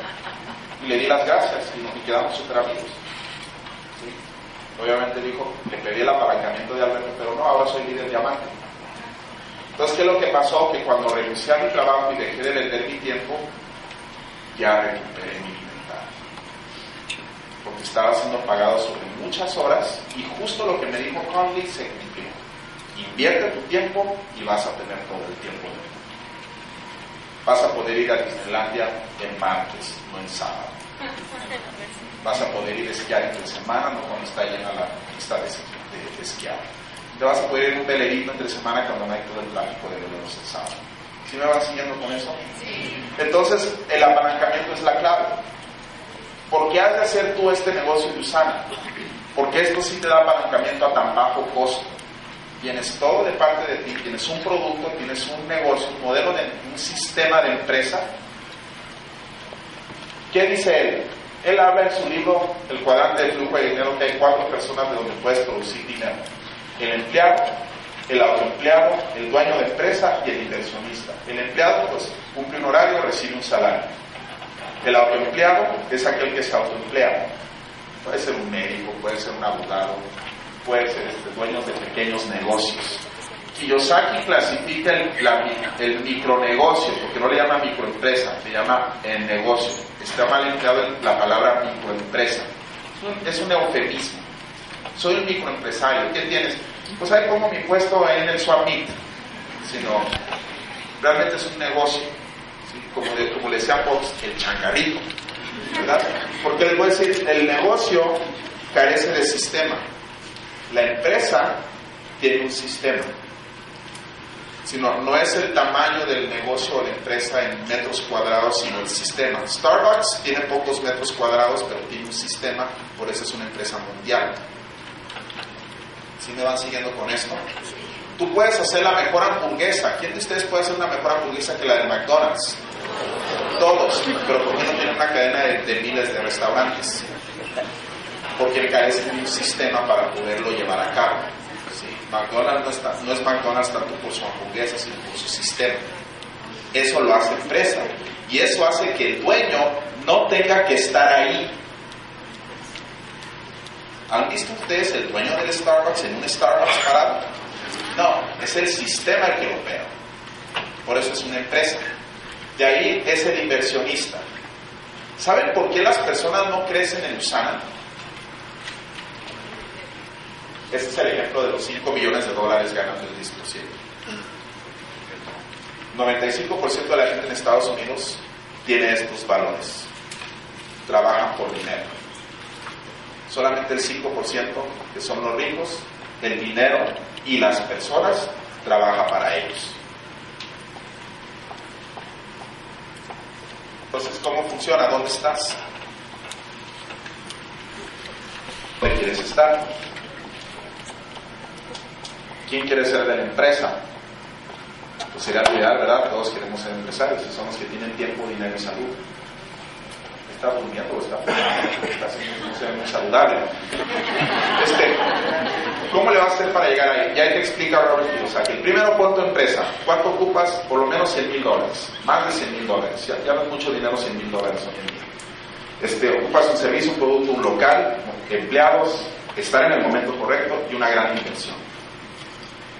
Y le di las gracias y, quedamos súper amigos. Obviamente dijo, le pedí el apalancamiento de Alberto, pero no, ahora soy líder diamante. Entonces, ¿qué es lo que pasó? Que cuando renuncié a mi trabajo y dejé de vender mi tiempo, ya recuperé mi libertad. Porque estaba siendo pagado sobre muchas horas y justo lo que me dijo Conley se cumplió. Invierte tu tiempo y vas a tener todo el tiempo de Vas a poder ir a Disneylandia en martes, no en sábado. Vas a poder ir a esquiar entre semana, no cuando está llena la pista de, esquiar. Te vas a poder ir un velerito entre semana cuando no hay todo el tráfico de veleros el sábado. ¿Sí me van siguiendo con eso? Sí. Entonces, el apalancamiento es la clave. ¿Por qué has de hacer tú este negocio de Usana? Porque esto sí te da apalancamiento a tan bajo costo tienes todo de parte de ti, tienes un producto, tienes un negocio, un modelo de un sistema de empresa. ¿Qué dice él? Él habla en su libro, El cuadrante de flujo de dinero, que hay cuatro personas de donde puedes producir dinero. El empleado, el autoempleado, el dueño de empresa y el inversionista. El empleado pues cumple un horario, recibe un salario. El autoempleado es aquel que se autoemplea. Puede ser un médico, puede ser un abogado, puede ser este, dueños de pequeños negocios. Kiyosaki clasifica el, micronegocio, porque no le llama microempresa, se llama el negocio. Está mal empleado la palabra microempresa. Es un eufemismo. Soy un microempresario. ¿Qué tienes? Pues ahí pongo mi puesto en el swap Sino, realmente es un negocio. Como, como le decía el changarrito. ¿verdad? Porque voy a decir, el negocio carece de sistema. La empresa tiene un sistema sino no es el tamaño del negocio o la empresa en metros cuadrados, sino el sistema. Starbucks tiene pocos metros cuadrados, pero tiene un sistema, por eso es una empresa mundial. ¿Sí me van siguiendo con esto? Tú puedes hacer la mejor hamburguesa. ¿Quién de ustedes puede hacer una mejor hamburguesa que la de McDonald's? Todos, pero ¿por qué no tiene una cadena de, de miles de restaurantes? Porque carece de un sistema para poderlo llevar a cabo. McDonald's no, es McDonald's tanto por su hamburguesa, sino por su sistema. Eso lo hace empresa. Y eso hace que el dueño no tenga que estar ahí. ¿Han visto ustedes el dueño del Starbucks en un Starbucks parado? No, es el sistema el que lo opera. Por eso es una empresa. De ahí es el inversionista. ¿Saben por qué las personas no crecen en Usana? Este es el ejemplo de los 5 millones de dólares ganando el 10%. 95% de la gente en Estados Unidos tiene estos valores. Trabajan por dinero. Solamente el 5%, que son los ricos, el dinero y las personas trabaja para ellos. Entonces, ¿cómo funciona? ¿Dónde estás? ¿Dónde quieres estar? ¿Quién quiere ser de la empresa? Pues sería lo ideal, ¿verdad? Todos queremos ser empresarios y son los que tienen tiempo, dinero y salud. ¿Está durmiendo o está Está siendo muy saludable. Este, ¿Cómo le vas a hacer para llegar ahí? Ya te explica Robert Kiyosaki. El primero pon tu empresa. ¿Cuánto ocupas? Por lo menos 100 mil dólares. Más de 100 mil dólares. Ya, ya no es mucho dinero 100 mil dólares hoy en día. Este, ocupas un servicio, un producto, un local, empleados, estar en el momento correcto y una gran inversión.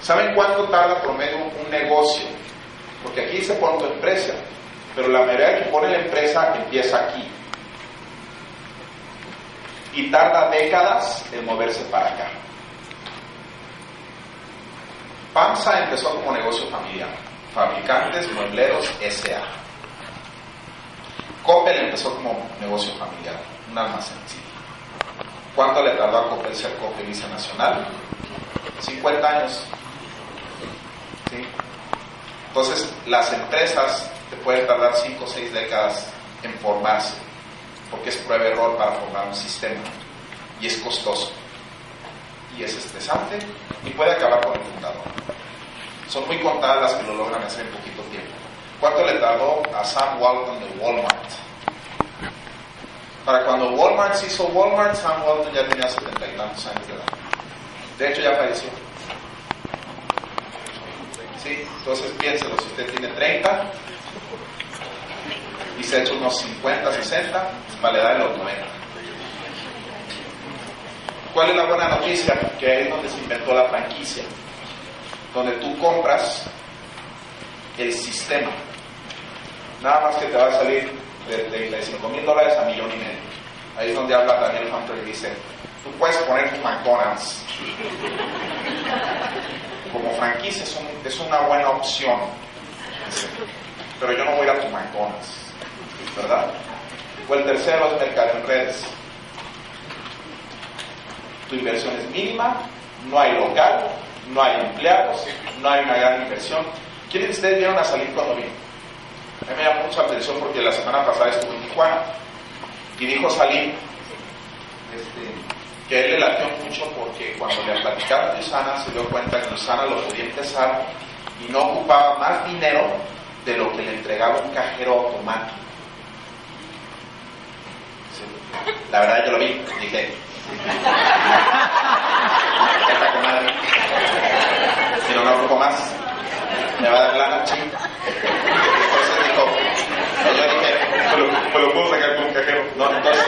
¿Saben cuánto tarda promedio un negocio? Porque aquí se pone tu empresa, pero la mayoría que pone la empresa empieza aquí. Y tarda décadas en moverse para acá. PAMSA empezó como negocio familiar, fabricantes muebleros SA. Coppel empezó como negocio familiar, un almacén. ¿Cuánto le tardó a Coppel ser Coppeliza Nacional? 50 años. Entonces, las empresas te pueden tardar 5 o 6 décadas en formarse, porque es prueba error para formar un sistema y es costoso y es estresante y puede acabar con el fundador. Son muy contadas las que lo logran hacer en poquito tiempo. ¿Cuánto le tardó a Sam Walton de Walmart? Para cuando Walmart se hizo Walmart, Sam Walton ya tenía setenta y tantos años de edad. De hecho, ya falleció. Entonces piénselo, si usted tiene 30 y se ha hecho unos 50, 60, vale dar los 90. ¿Cuál es la buena noticia? Que ahí es donde se inventó la franquicia, donde tú compras el sistema. Nada más que te va a salir de 35 mil dólares a millón y medio. Ahí es donde habla Daniel Hunter y dice, tú puedes poner McDonald's como franquicia es, una buena opción. Pero yo no voy a tu McDonald's, ¿verdad? O el tercero es mercado en redes. Tu inversión es mínima, no hay local, no hay empleados, no hay una gran inversión. ¿Quiénes de ustedes vieron a salir cuando vino? A mí me llamó mucha atención porque la semana pasada estuve en Tijuana y dijo salir este, que él le latió mucho porque cuando le platicaron de Usana se dio cuenta que Usana lo podía empezar y no ocupaba más dinero de lo que le entregaba un cajero automático. La verdad yo lo vi, dije. Si no, no ocupo más. Me va a dar lana, ching. Entonces dijo, yo dije, me lo, me lo puedo sacar con un cajero. No, entonces,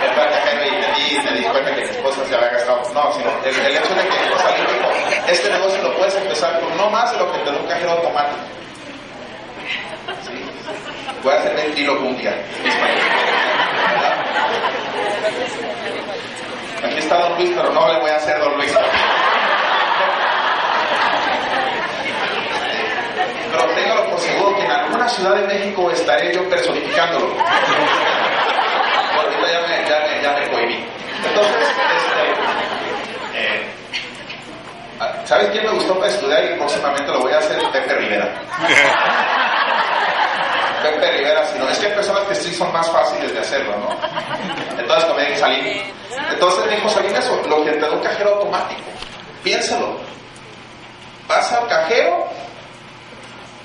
me fue al cajero y me di, cuenta que mi esposa se había gastado. No, sino el, el hecho de que salí dijo, este negocio lo puedes empezar con no más de lo que te da un cajero automático. Voy a hacer ventriloquia. Aquí está Don Luis, pero no le voy a hacer Don Luis. Pero téngalo por seguro que en alguna ciudad de México estaré yo personificándolo. Ahorita ya me, ya me, ya me cohibí. Entonces, este, eh, ¿sabes quién me gustó para estudiar? Y próximamente lo voy a hacer Pepe Rivera. Pepe Rivera, sino es que hay personas que sí son más fáciles de hacerlo, ¿no? Entonces conviene que salir. Entonces dijo salir eso, lo que te da un cajero automático. Piénsalo. Vas al cajero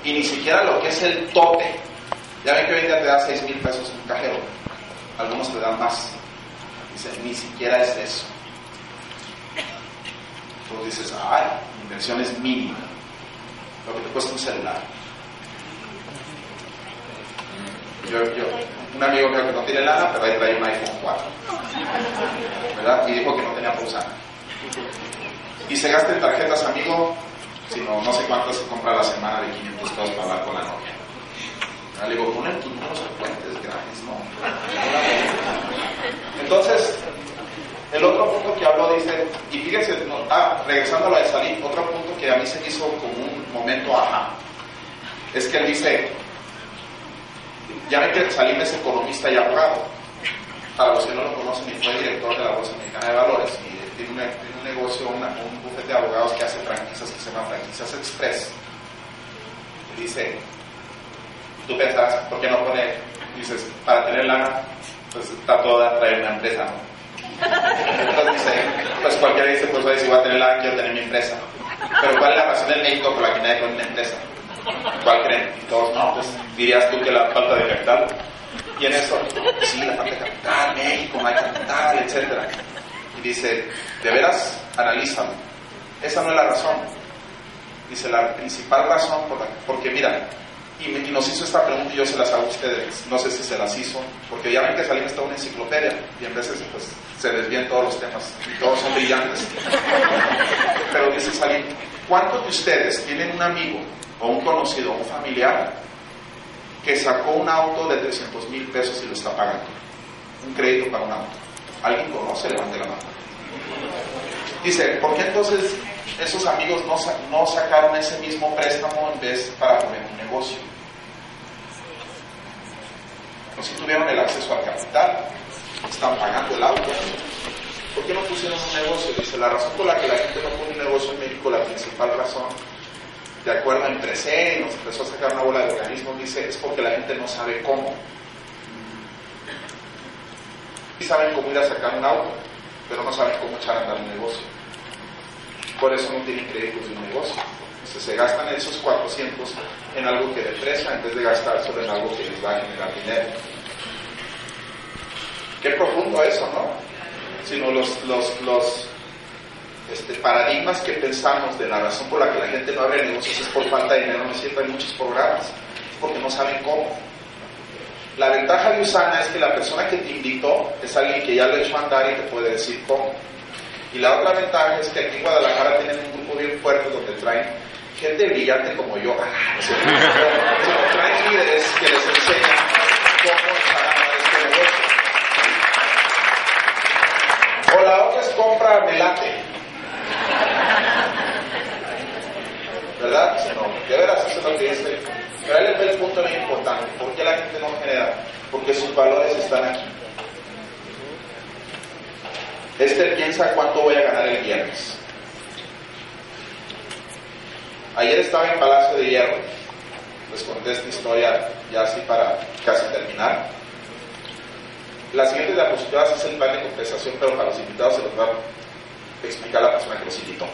y ni siquiera lo que es el tope. Ya ven que hoy en día te da 6 mil pesos un cajero. Algunos te dan más. Dicen, ni siquiera es eso. Tú dices, ay, mi inversión es mínima. Lo que te cuesta un celular. Yo, un amigo mío que no tiene lana, pero ahí trae un iPhone 4. ¿Verdad? Y dijo que no tenía para usar. Y se gasta en tarjetas, amigo, sino no sé cuántas se compra a la semana de 500 pesos para hablar con la novia. Le digo, ponen tus números frecuentes gratis, ¿no? Entonces, el otro punto que habló dice, y fíjense, no, ah, regresando a lo de salir, otro punto que a mí se me hizo como un momento ajá, es que él dice, ya ven que Salim es economista y abogado. Para los que no lo conocen, y fue director de la Bolsa Mexicana de Valores y tiene, una, tiene un negocio, una, un bufete de abogados que hace franquicias que se llama Franquicias Express. Y dice, tú pensás, ¿por qué no pone? Dices, para tener lana, pues está toda traer una empresa, ¿no? Entonces dice, pues cualquiera dice, pues oye, si voy a tener lana, quiero tener mi empresa. Pero ¿cuál es la razón en México por la que nadie pone una empresa? ¿Cuál creen? Todos, no, pues dirías tú que la falta de capital. Y en eso, sí, la falta de capital, México, no hay capital, etc. Y dice, de veras, analízalo. Esa no es la razón. Dice, la principal razón, por la, porque mira, y, nos hizo esta pregunta y yo se las hago a ustedes, no sé si se las hizo, porque ya ven que Salim está una enciclopedia y en veces pues, se desvían todos los temas y todos son brillantes. Pero dice Salim, ¿cuántos de ustedes tienen un amigo o un conocido o un familiar que sacó un auto de 300 mil pesos y lo está pagando? Un crédito para un auto. ¿Alguien conoce? Levante la mano. Dice, ¿por qué entonces esos amigos no, no sacaron ese mismo préstamo en vez para poner un negocio? No si tuvieron el acceso al capital, están pagando el auto. ¿Por qué no pusieron un negocio? Dice, la razón por la que la gente no pone un negocio en México, la principal razón, de acuerdo a Empresé, y nos empezó a sacar una bola de organismos, dice, es porque la gente no sabe cómo. Y saben cómo ir a sacar un auto, pero no saben cómo echar a andar un negocio. Por eso no tienen créditos de un negocio. Se gastan esos 400 en algo que depresa en vez de gastárselo en algo que les va a generar dinero. Qué profundo eso, ¿no? Sino los, los, los este, paradigmas que pensamos de la razón por la que la gente no abre negocios es por falta de dinero, no cierto, hay muchos programas, porque no saben cómo. La ventaja de Usana es que la persona que te invitó es alguien que ya lo ha hecho andar y te puede decir cómo. Y la otra ventaja es que aquí en Guadalajara tienen un grupo bien fuerte donde traen gente brillante como yo, ah, traen líderes que les enseñan cómo andar este negocio. O la otra es compra melate. ¿Verdad? No, de veras, eso es lo que dice. Pero les ve el punto muy importante. ¿Por qué la gente no genera? Porque sus valores están aquí. Este piensa cuánto voy a ganar el viernes. Ayer estaba en Palacio de Hierro. Les conté esta historia ya así para casi terminar. La siguiente diapositiva es el plan de compensación, pero para los invitados se los va a explicar la persona que los invitó.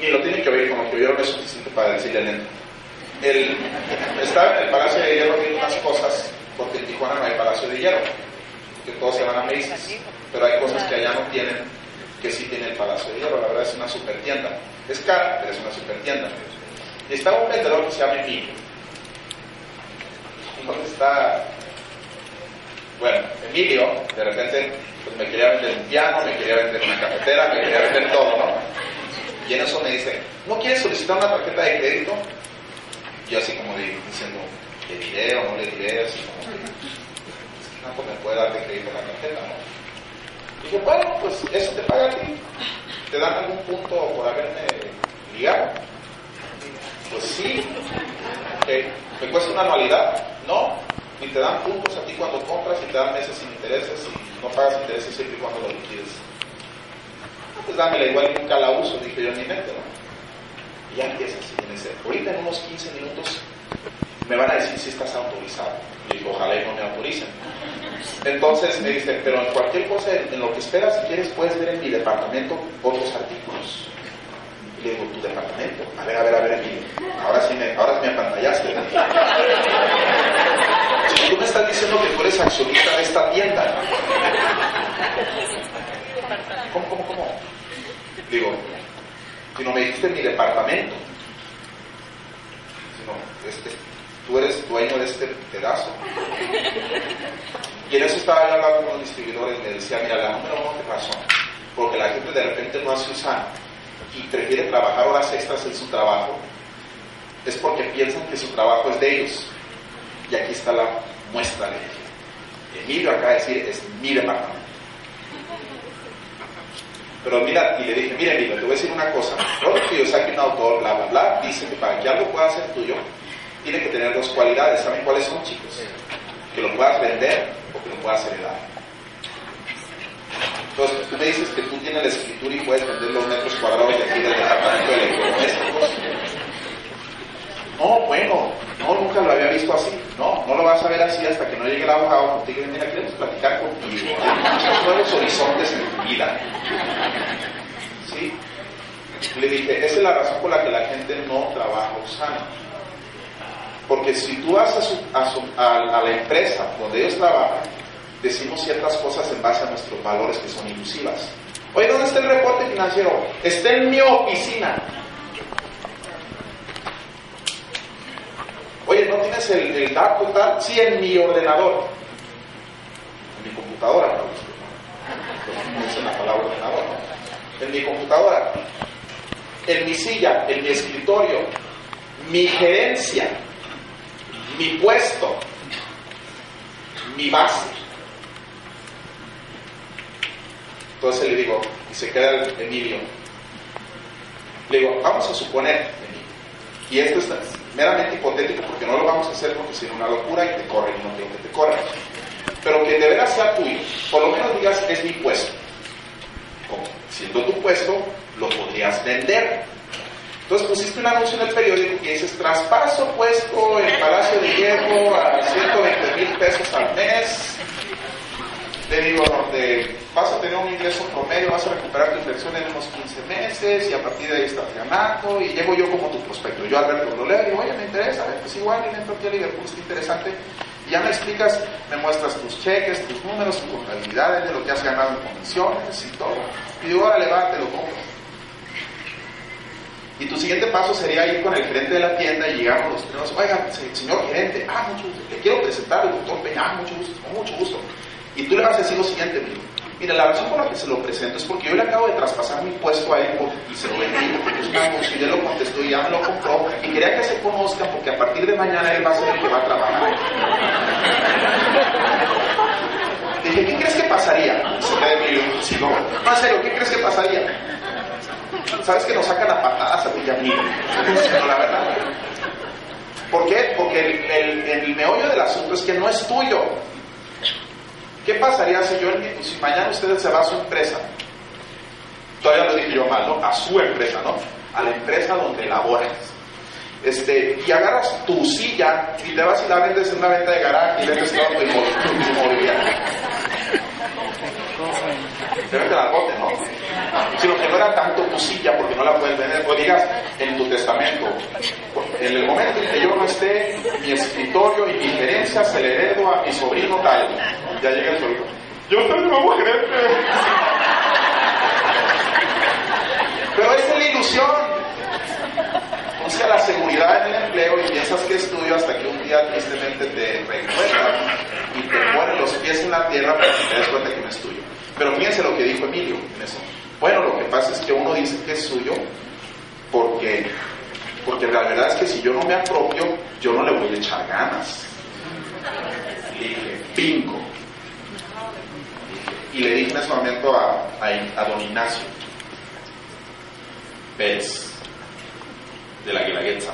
Ni lo tienen que oír, con lo que vieron es suficiente para decirle lento. El, estaba en el Palacio de Hierro viendo unas cosas, porque en Tijuana no hay Palacio de Hierro, que todos se van a Macy's, pero hay cosas que allá no tienen que sí tiene el Palacio de Hierro, la verdad es una super tienda. Es cara, pero es una super tienda. Y está un vendedor que se llama Emilio. ¿Dónde está? Bueno, Emilio, de repente, pues me quería vender un piano, me quería vender una cafetera, me quería vender todo, ¿no? Y en eso me dice, ¿no quieres solicitar una tarjeta de crédito? Y yo así como diciendo, ¿le diré o no le diré? Así como, no me puede dar de crédito la tarjeta, ¿no? Dije, bueno, pues eso te paga a ti. ¿Te dan algún punto por haberme ligado? Pues sí. ¿Me cuesta una anualidad? No. Y te dan puntos a ti cuando compras y te dan meses sin intereses y no pagas intereses siempre y cuando lo liquides. Pues dámela igual nunca la uso, dije yo en mi mente, ¿no? Y ya empieza así en ese. Ahorita en unos 15 minutos me van a decir si estás autorizado. Y digo, ojalá y no me autoricen. Entonces me dice, pero en cualquier cosa, en lo que esperas, si quieres, puedes ver en mi departamento otros artículos. Y le digo, ¿tu departamento? A ver, a ver, a ver, Emilio. Ahora sí me, ahora sí me apantallaste. Tú me estás diciendo que tú eres accionista de esta tienda. ¿Cómo, cómo, cómo? Digo, si no me dijiste mi departamento. Si no, este, tú eres dueño de este pedazo. Y en eso estaba yo hablando con los distribuidores y me decía, mira, la número uno tiene razón, porque la gente de repente no hace usar y prefiere trabajar horas extras en su trabajo, es porque piensan que su trabajo es de ellos. Y aquí está la muestra de ello. Emilio de decir, es mi departamento. Pero mira, y le dije, mira Emilio, te voy a decir una cosa, todo que yo saque un autor, bla, bla, bla, dice que para que algo pueda ser tuyo, tiene que tener dos cualidades. ¿Saben cuáles son, chicos? Que lo puedas vender o que lo puedas heredar. Entonces, tú me dices que tú tienes la escritura y puedes vender los metros cuadrados de aquí del departamento de electrodomésticos. No, bueno, no, nunca lo había visto así. No, no lo vas a ver así hasta que no llegue el abogado contigo y mira, queremos platicar contigo. Hay nuevos horizontes en tu vida. ¿Sí? Le dije, esa es la razón por la que la gente no trabaja usando. Porque si tú haces a, la empresa donde ellos trabajan, decimos ciertas cosas en base a nuestros valores que son ilusivas. Oye, ¿dónde está el reporte financiero? Está en mi oficina. Oye, ¿no tienes el, el dato tal? Sí, en mi ordenador. En mi computadora, no, no la palabra ordenador, ¿no? En mi computadora. En mi silla, en mi escritorio. Mi gerencia. Mi puesto. Mi base. Entonces le digo, y se queda el Emilio. Le digo, vamos a suponer, y esto es meramente hipotético porque no lo vamos a hacer porque sería una locura y te corren y no quiero que te corran. Pero que de veras sea tuyo, por lo menos digas, es mi puesto. Como, siendo tu puesto, lo podrías vender. Entonces pusiste un anuncio en el periódico que dices, traspaso puesto en Palacio de Hierro a 120 mil pesos al mes, le digo, donde vas a tener un ingreso promedio, vas a recuperar tu inversión en unos 15 meses y a partir de ahí estás ganando y llego yo como tu prospecto. Yo Alberto lo y digo, oye, me interesa, pues igual y entro aquí a Liverpool, está interesante. Y ya me explicas, me muestras tus cheques, tus números, tus contabilidades de lo que has ganado en comisiones y todo. Y digo, órale, va, te lo compro. Y tu siguiente paso sería ir con el gerente de la tienda y llegar con los primeros, oiga, señor gerente, ah, mucho gusto, le quiero presentar al doctor Peña, ah, mucho gusto, con mucho gusto. Y tú le vas a decir lo siguiente, mira, la razón por la que se lo presento es porque yo le acabo de traspasar mi puesto a él y se lo vendí porque anuncio y él lo contestó y ya me lo compró y quería que se conozcan porque a partir de mañana él va a ser el que va a trabajar. Dije, ¿qué crees que pasaría? Se me si no, no, en serio, ¿qué crees que pasaría? ¿Sabes que nos sacan a patadas y a mí? No, la verdad. ¿Por qué? Porque el meollo del asunto es que no es tuyo. ¿Qué pasaría si yo, si mañana usted se va a su empresa? Todavía lo dije yo mal, ¿no? A su empresa, ¿no? A la empresa donde laboras. Este, y agarras tu silla y te vas y la vendes en una venta de garaje y vendes todo tu inmobiliario. Te vende la bote, ¿no? Sino que no era tanto tu silla porque no la puedes vender. O digas en tu testamento, en el momento en que yo no esté, mi escritorio y mi gerencia se le heredo a mi sobrino tal. Ya llega el sobrino. Yo soy nuevo gerente. ilusión. Busca la seguridad en el empleo y piensas que estudio hasta que un día tristemente te reencuentran y te ponen los pies en la tierra para que te des cuenta que no es tuyo. Pero fíjense lo que dijo Emilio en eso. Bueno, lo que pasa es que uno dice que es suyo porque, porque la verdad es que si yo no me apropio, yo no le voy a echar ganas. Y dije, bingo. Y le dije en ese momento a, a, don Ignacio Pérez, de la Guelaguetza,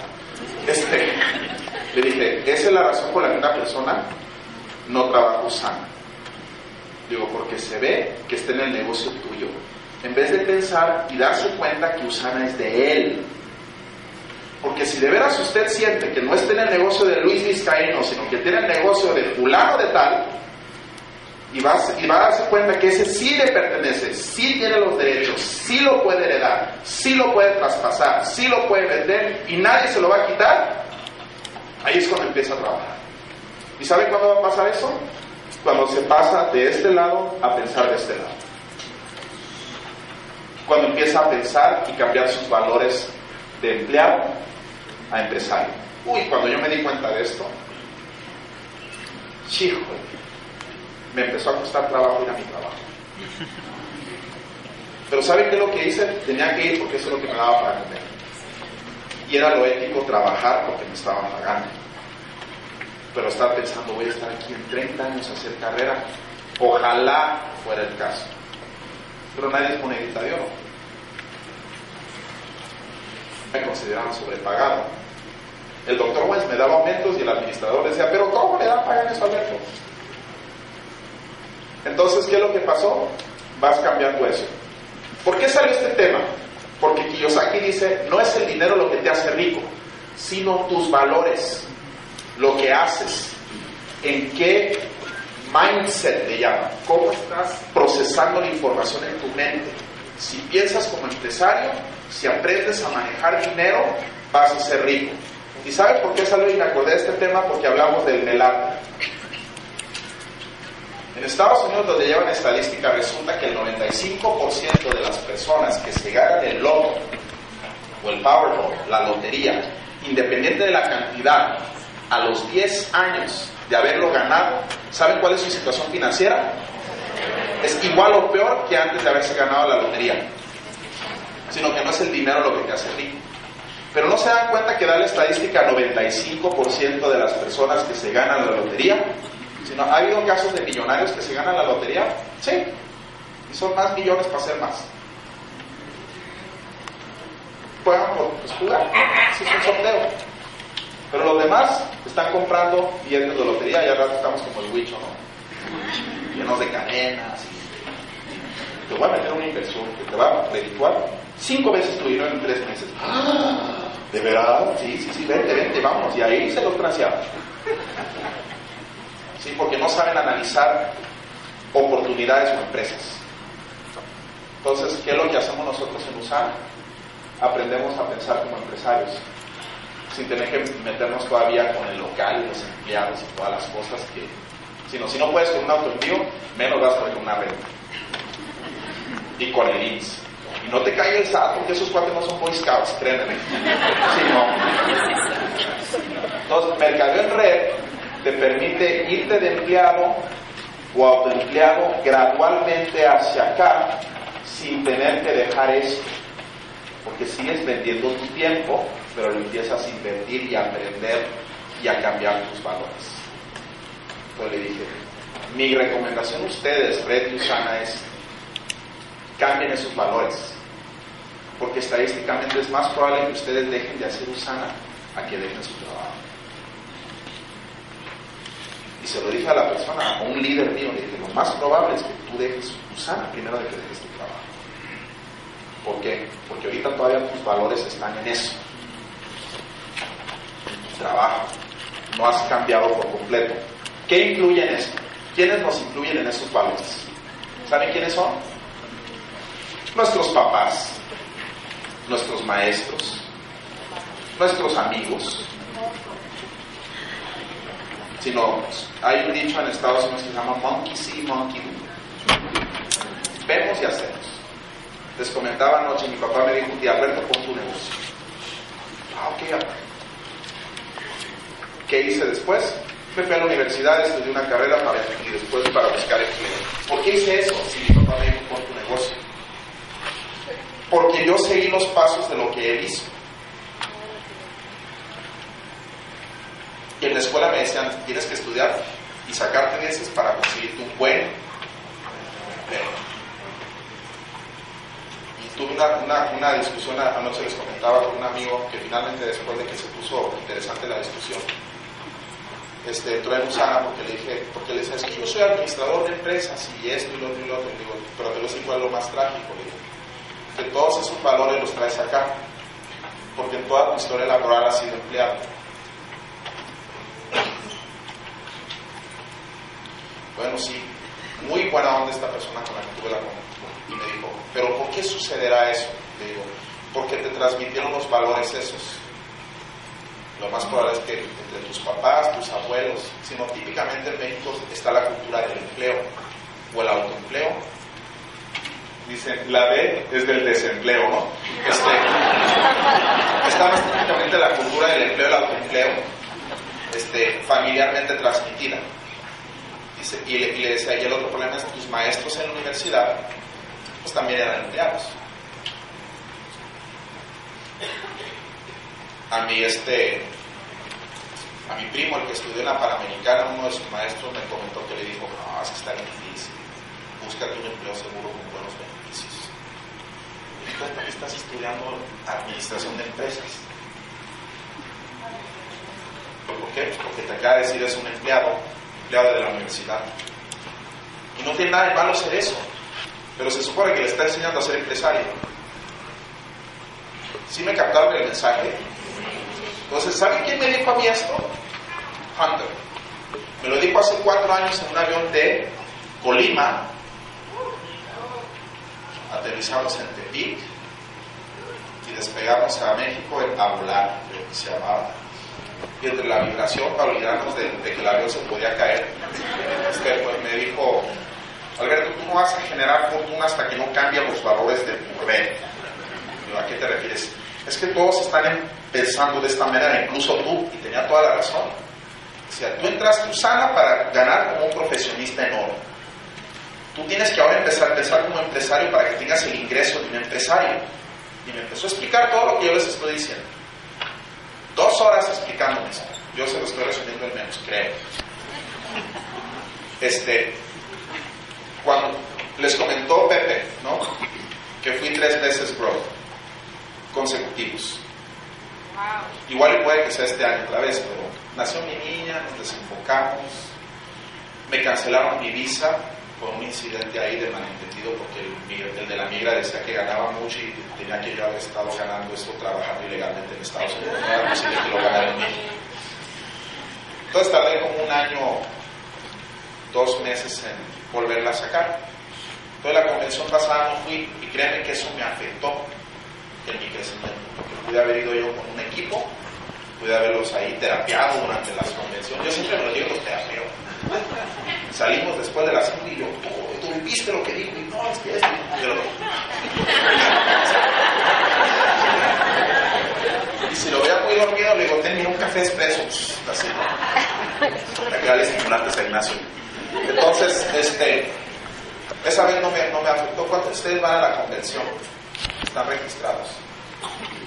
este, le dije, esa es la razón por la que una persona no trabaja sana. Digo, porque se ve que está en el negocio tuyo. En vez de pensar y darse cuenta que Usana es de él. Porque si de veras usted siente que no está en el negocio de Luis Vizcaíno, sino que tiene el negocio de fulano de tal, y va, y va a darse cuenta que ese sí le pertenece, sí tiene los derechos, sí lo puede heredar, sí lo puede traspasar, sí lo puede vender y nadie se lo va a quitar, ahí es cuando empieza a trabajar. ¿Y sabe cuándo va a pasar eso? Cuando se pasa de este lado a pensar de este lado. Cuando empieza a pensar y cambiar sus valores de empleado a empresario. Uy, cuando yo me di cuenta de esto, chico, me empezó a costar trabajo ir a mi trabajo. Pero ¿sabe qué es lo que hice? Tenía que ir porque eso es lo que me daba para comer. Y era lo ético trabajar porque me estaban pagando. Pero estaba pensando, voy a estar aquí en 30 años a hacer carrera. Ojalá fuera el caso. Pero nadie es monedita de oro. Me consideraban sobrepagado. El doctor Wentz me daba aumentos y el administrador decía, pero ¿cómo le dan pagar eso a Alberto? Entonces, ¿qué es lo que pasó? Vas cambiando eso. ¿Por qué salió este tema? Porque Kiyosaki dice, no es el dinero lo que te hace rico, sino tus valores, lo que haces, en qué mindset le llaman, cómo estás procesando la información en tu mente. Si piensas como empresario, si aprendes a manejar dinero, vas a ser rico. ¿Y sabes por qué salió y me acordé de este tema? Porque hablamos del melar. En Estados Unidos, donde llevan estadística, resulta que el 95% de las personas que se ganan el loto o el Powerball, la lotería, independiente de la cantidad, a los 10 años de haberlo ganado, ¿saben cuál es su situación financiera? Es igual o peor que antes de haberse ganado la lotería. Sino que no es el dinero lo que te hace rico. Pero no se dan cuenta que da la estadística 95% de las personas que se ganan la lotería sino ha habido casos de millonarios que se ganan la lotería, sí, y son más millones para hacer más. Puedan pues, jugar, si es un sorteo. Pero los demás están comprando billetes de lotería y ahora estamos como el huicho, ¿no? Llenos de cadenas y te voy a meter una inversión que te va a redituar cinco veces tu dinero en tres meses. ¡Ah! ¿De verdad? Sí, sí, sí, vente, vente, vamos. Y ahí se los transeamos porque no saben analizar oportunidades o empresas. Entonces, ¿qué es lo que hacemos nosotros en USAN? Aprendemos a pensar como empresarios, sin tener que meternos todavía con el local y los empleados y todas las cosas que, si no, si no puedes con un auto envío, menos vas con una renta. Y con el INS. Y no te caiga el SAT porque esos cuatro no son Boy Scouts, créanme. Sí, no. Entonces, mercadeo en red te permite irte de empleado o autoempleado gradualmente hacia acá sin tener que dejar esto. Porque sigues vendiendo tu tiempo, pero lo empiezas a invertir y a aprender y a cambiar tus valores. Entonces le dije, mi recomendación a ustedes, Red y Usana, es cambien esos valores. Porque estadísticamente es más probable que ustedes dejen de hacer Usana a que dejen su trabajo. Y se lo dije a la persona, a un líder mío, le dije, lo más probable es que tú dejes Usana primero de que dejes tu trabajo. ¿Por qué? Porque ahorita todavía tus valores están en eso. Trabajo. No has cambiado por completo. ¿Qué incluye en esto? ¿Quiénes nos incluyen en esos valores? ¿Saben quiénes son? Nuestros papás, nuestros maestros, nuestros amigos, sino hay un dicho en Estados Unidos que se llama monkey see, monkey do. Vemos y hacemos. Les comentaba anoche, mi papá me dijo un día, Alberto, tu negocio. Ah, ok, ¿Qué hice después? Me fui a la universidad, estudié una carrera para, y después para buscar empleo. ¿Por qué hice eso? Si mi papá me dijo, tu negocio. Porque yo seguí los pasos de lo que él hizo. Y en la escuela me decían, tienes que estudiar y sacarte veces para conseguirte un buen empleo. Y tuve una, una, discusión, anoche les comentaba con un amigo que finalmente después de que se puso interesante la discusión, este, en Usana porque le dije, porque le decía, yo soy administrador de empresas y esto y lo otro y lo otro, digo, pero te lo digo es lo más trágico, digo, que todos esos valores los traes acá, porque toda tu historia laboral has sido empleado. Bueno, sí, muy buena onda esta persona con la que tuve la y me dijo, pero ¿por qué sucederá eso? Le digo, porque te transmitieron los valores esos lo más probable es que entre tus papás, tus abuelos, sino típicamente en México está la cultura del empleo o el autoempleo. Dicen, la D es del desempleo, ¿no? Este, está más típicamente la cultura del empleo el autoempleo este, familiarmente transmitida. Dice, y, le, y le decía, y el otro problema es que tus maestros en la universidad pues también eran empleados a mí este a mi primo, el que estudió en la Panamericana, uno de sus maestros me comentó que le dijo, no, es que está difícil, búscate un empleo seguro con buenos beneficios. Y tú estás estudiando administración de empresas. ¿Por qué? Porque te acaba de decir es un empleado, empleado de la universidad. Y no tiene nada de malo ser eso, pero se supone que le está enseñando a ser empresario. ¿Sí me captaron el mensaje? Entonces, ¿saben quién me dijo a mí esto? Hunter. Me lo dijo hace cuatro años en un avión de Colima. Aterrizamos en Tepic y despegamos a México a volar, creo que se llamaba. Y entre la vibración para olvidarnos de, que el avión se podía caer, este, pues me dijo, Alberto, tú no vas a generar fortuna hasta que no cambien los valores de tu red. ¿A qué te refieres? Es que todos están pensando de esta manera, incluso tú, y tenía toda la razón. O sea, tú entras sana para ganar como un profesionista enorme. Tú tienes que ahora empezar a pensar como empresario para que tengas el ingreso de un empresario. Y me empezó a explicar todo lo que yo les estoy diciendo. Dos horas explicándome eso. Yo se lo estoy resumiendo en menos, creo. Este, cuando les comentó Pepe, ¿no? Que fui tres veces bro consecutivos. Igual puede que sea este año otra vez, pero nació mi niña, nos desenfocamos, me cancelaron mi visa por un incidente ahí de malentendido porque el, de la migra decía que ganaba mucho y tenía que yo haber estado ganando esto trabajando ilegalmente en Estados Unidos, no era posible que lo ganara en México. Entonces tardé como un año, dos meses en volverla a sacar. Entonces la convención pasada no fui y créanme que eso me afectó mi crecimiento. Pude haber ido yo con un equipo, pude haberlos ahí terapiado durante las convenciones. Yo siempre me lo digo, los terapeo. Salimos después de la cena y yo, tú, viste lo que dijo, y no, es que es. Y si lo veo muy dormido, le digo, ten, un café expreso. Así, Para que estimulantes a Ignacio. Entonces, este, esa vez no me, no me afectó. ¿Cuántos de ustedes van a la convención? Están registrados.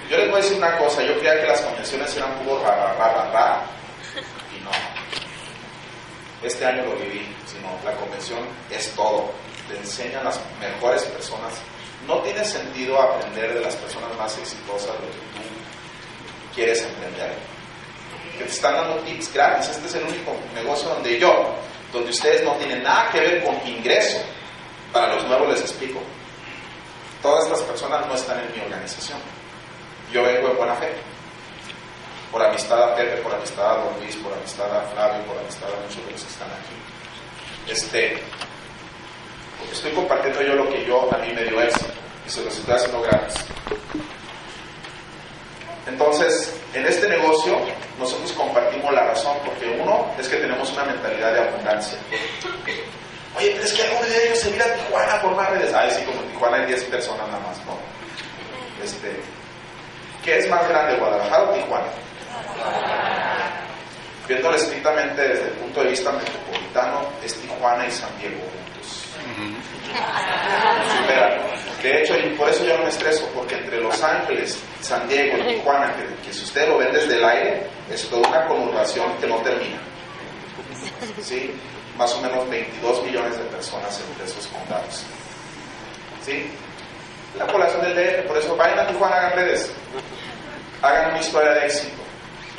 Yo les voy a decir una cosa, yo creía que las convenciones eran puro ra, ra, ra, y no. Este año lo viví, sino la convención es todo. Te enseñan las mejores personas. No tiene sentido aprender de las personas más exitosas lo que tú quieres emprender. Que te están dando tips gratis. Este es el único negocio donde yo, donde ustedes no tienen nada que ver con ingreso. Para los nuevos les explico Todas estas personas no están en mi organización. Yo vengo en buena fe. Por amistad a Pepe, por amistad a Don Luis, por amistad a Flavio, por amistad a muchos de los que están aquí. Este, estoy compartiendo yo lo que yo a mí me dio éxito y se los estoy haciendo gratis. Entonces, en este negocio nosotros compartimos la razón, porque uno es que tenemos una mentalidad de abundancia. Oye, pero es que alguno de ellos se mira a Tijuana a formar redes. Ay, sí, como en Tijuana hay 10 personas nada más, ¿no? Este, ¿Qué es más grande, Guadalajara o Tijuana? Viéndolo estrictamente desde el punto de vista metropolitano, es Tijuana y San Diego juntos. De hecho, y por eso yo no me estreso, porque entre Los Ángeles, San Diego y Tijuana, que, si usted lo ven desde el aire, es toda una conurbación que no termina. ¿Sí? Más o menos 22 millones de personas entre esos condados. ¿Sí? La población del DF, por eso vayan a Tijuana, hagan redes, hagan una historia de éxito,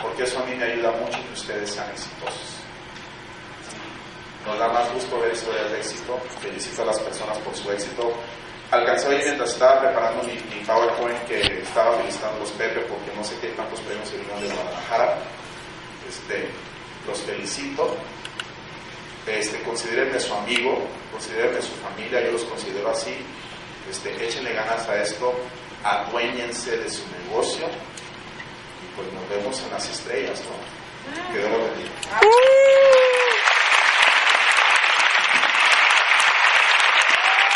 porque eso a mí me ayuda mucho que ustedes sean exitosos. Nos da más gusto ver historias de éxito. Felicito a las personas por su éxito. Alcancé hoy mientras estaba preparando mi, PowerPoint que estaba felicitando los Pepe porque no sé qué tantos premios se de Guadalajara. Este, los felicito. Este, considérenme su amigo, considérenme su familia, yo los considero así. Este, échenle ganas a esto, aduéñense de su negocio y pues nos vemos en las estrellas, ¿no? Que Dios lo bendiga.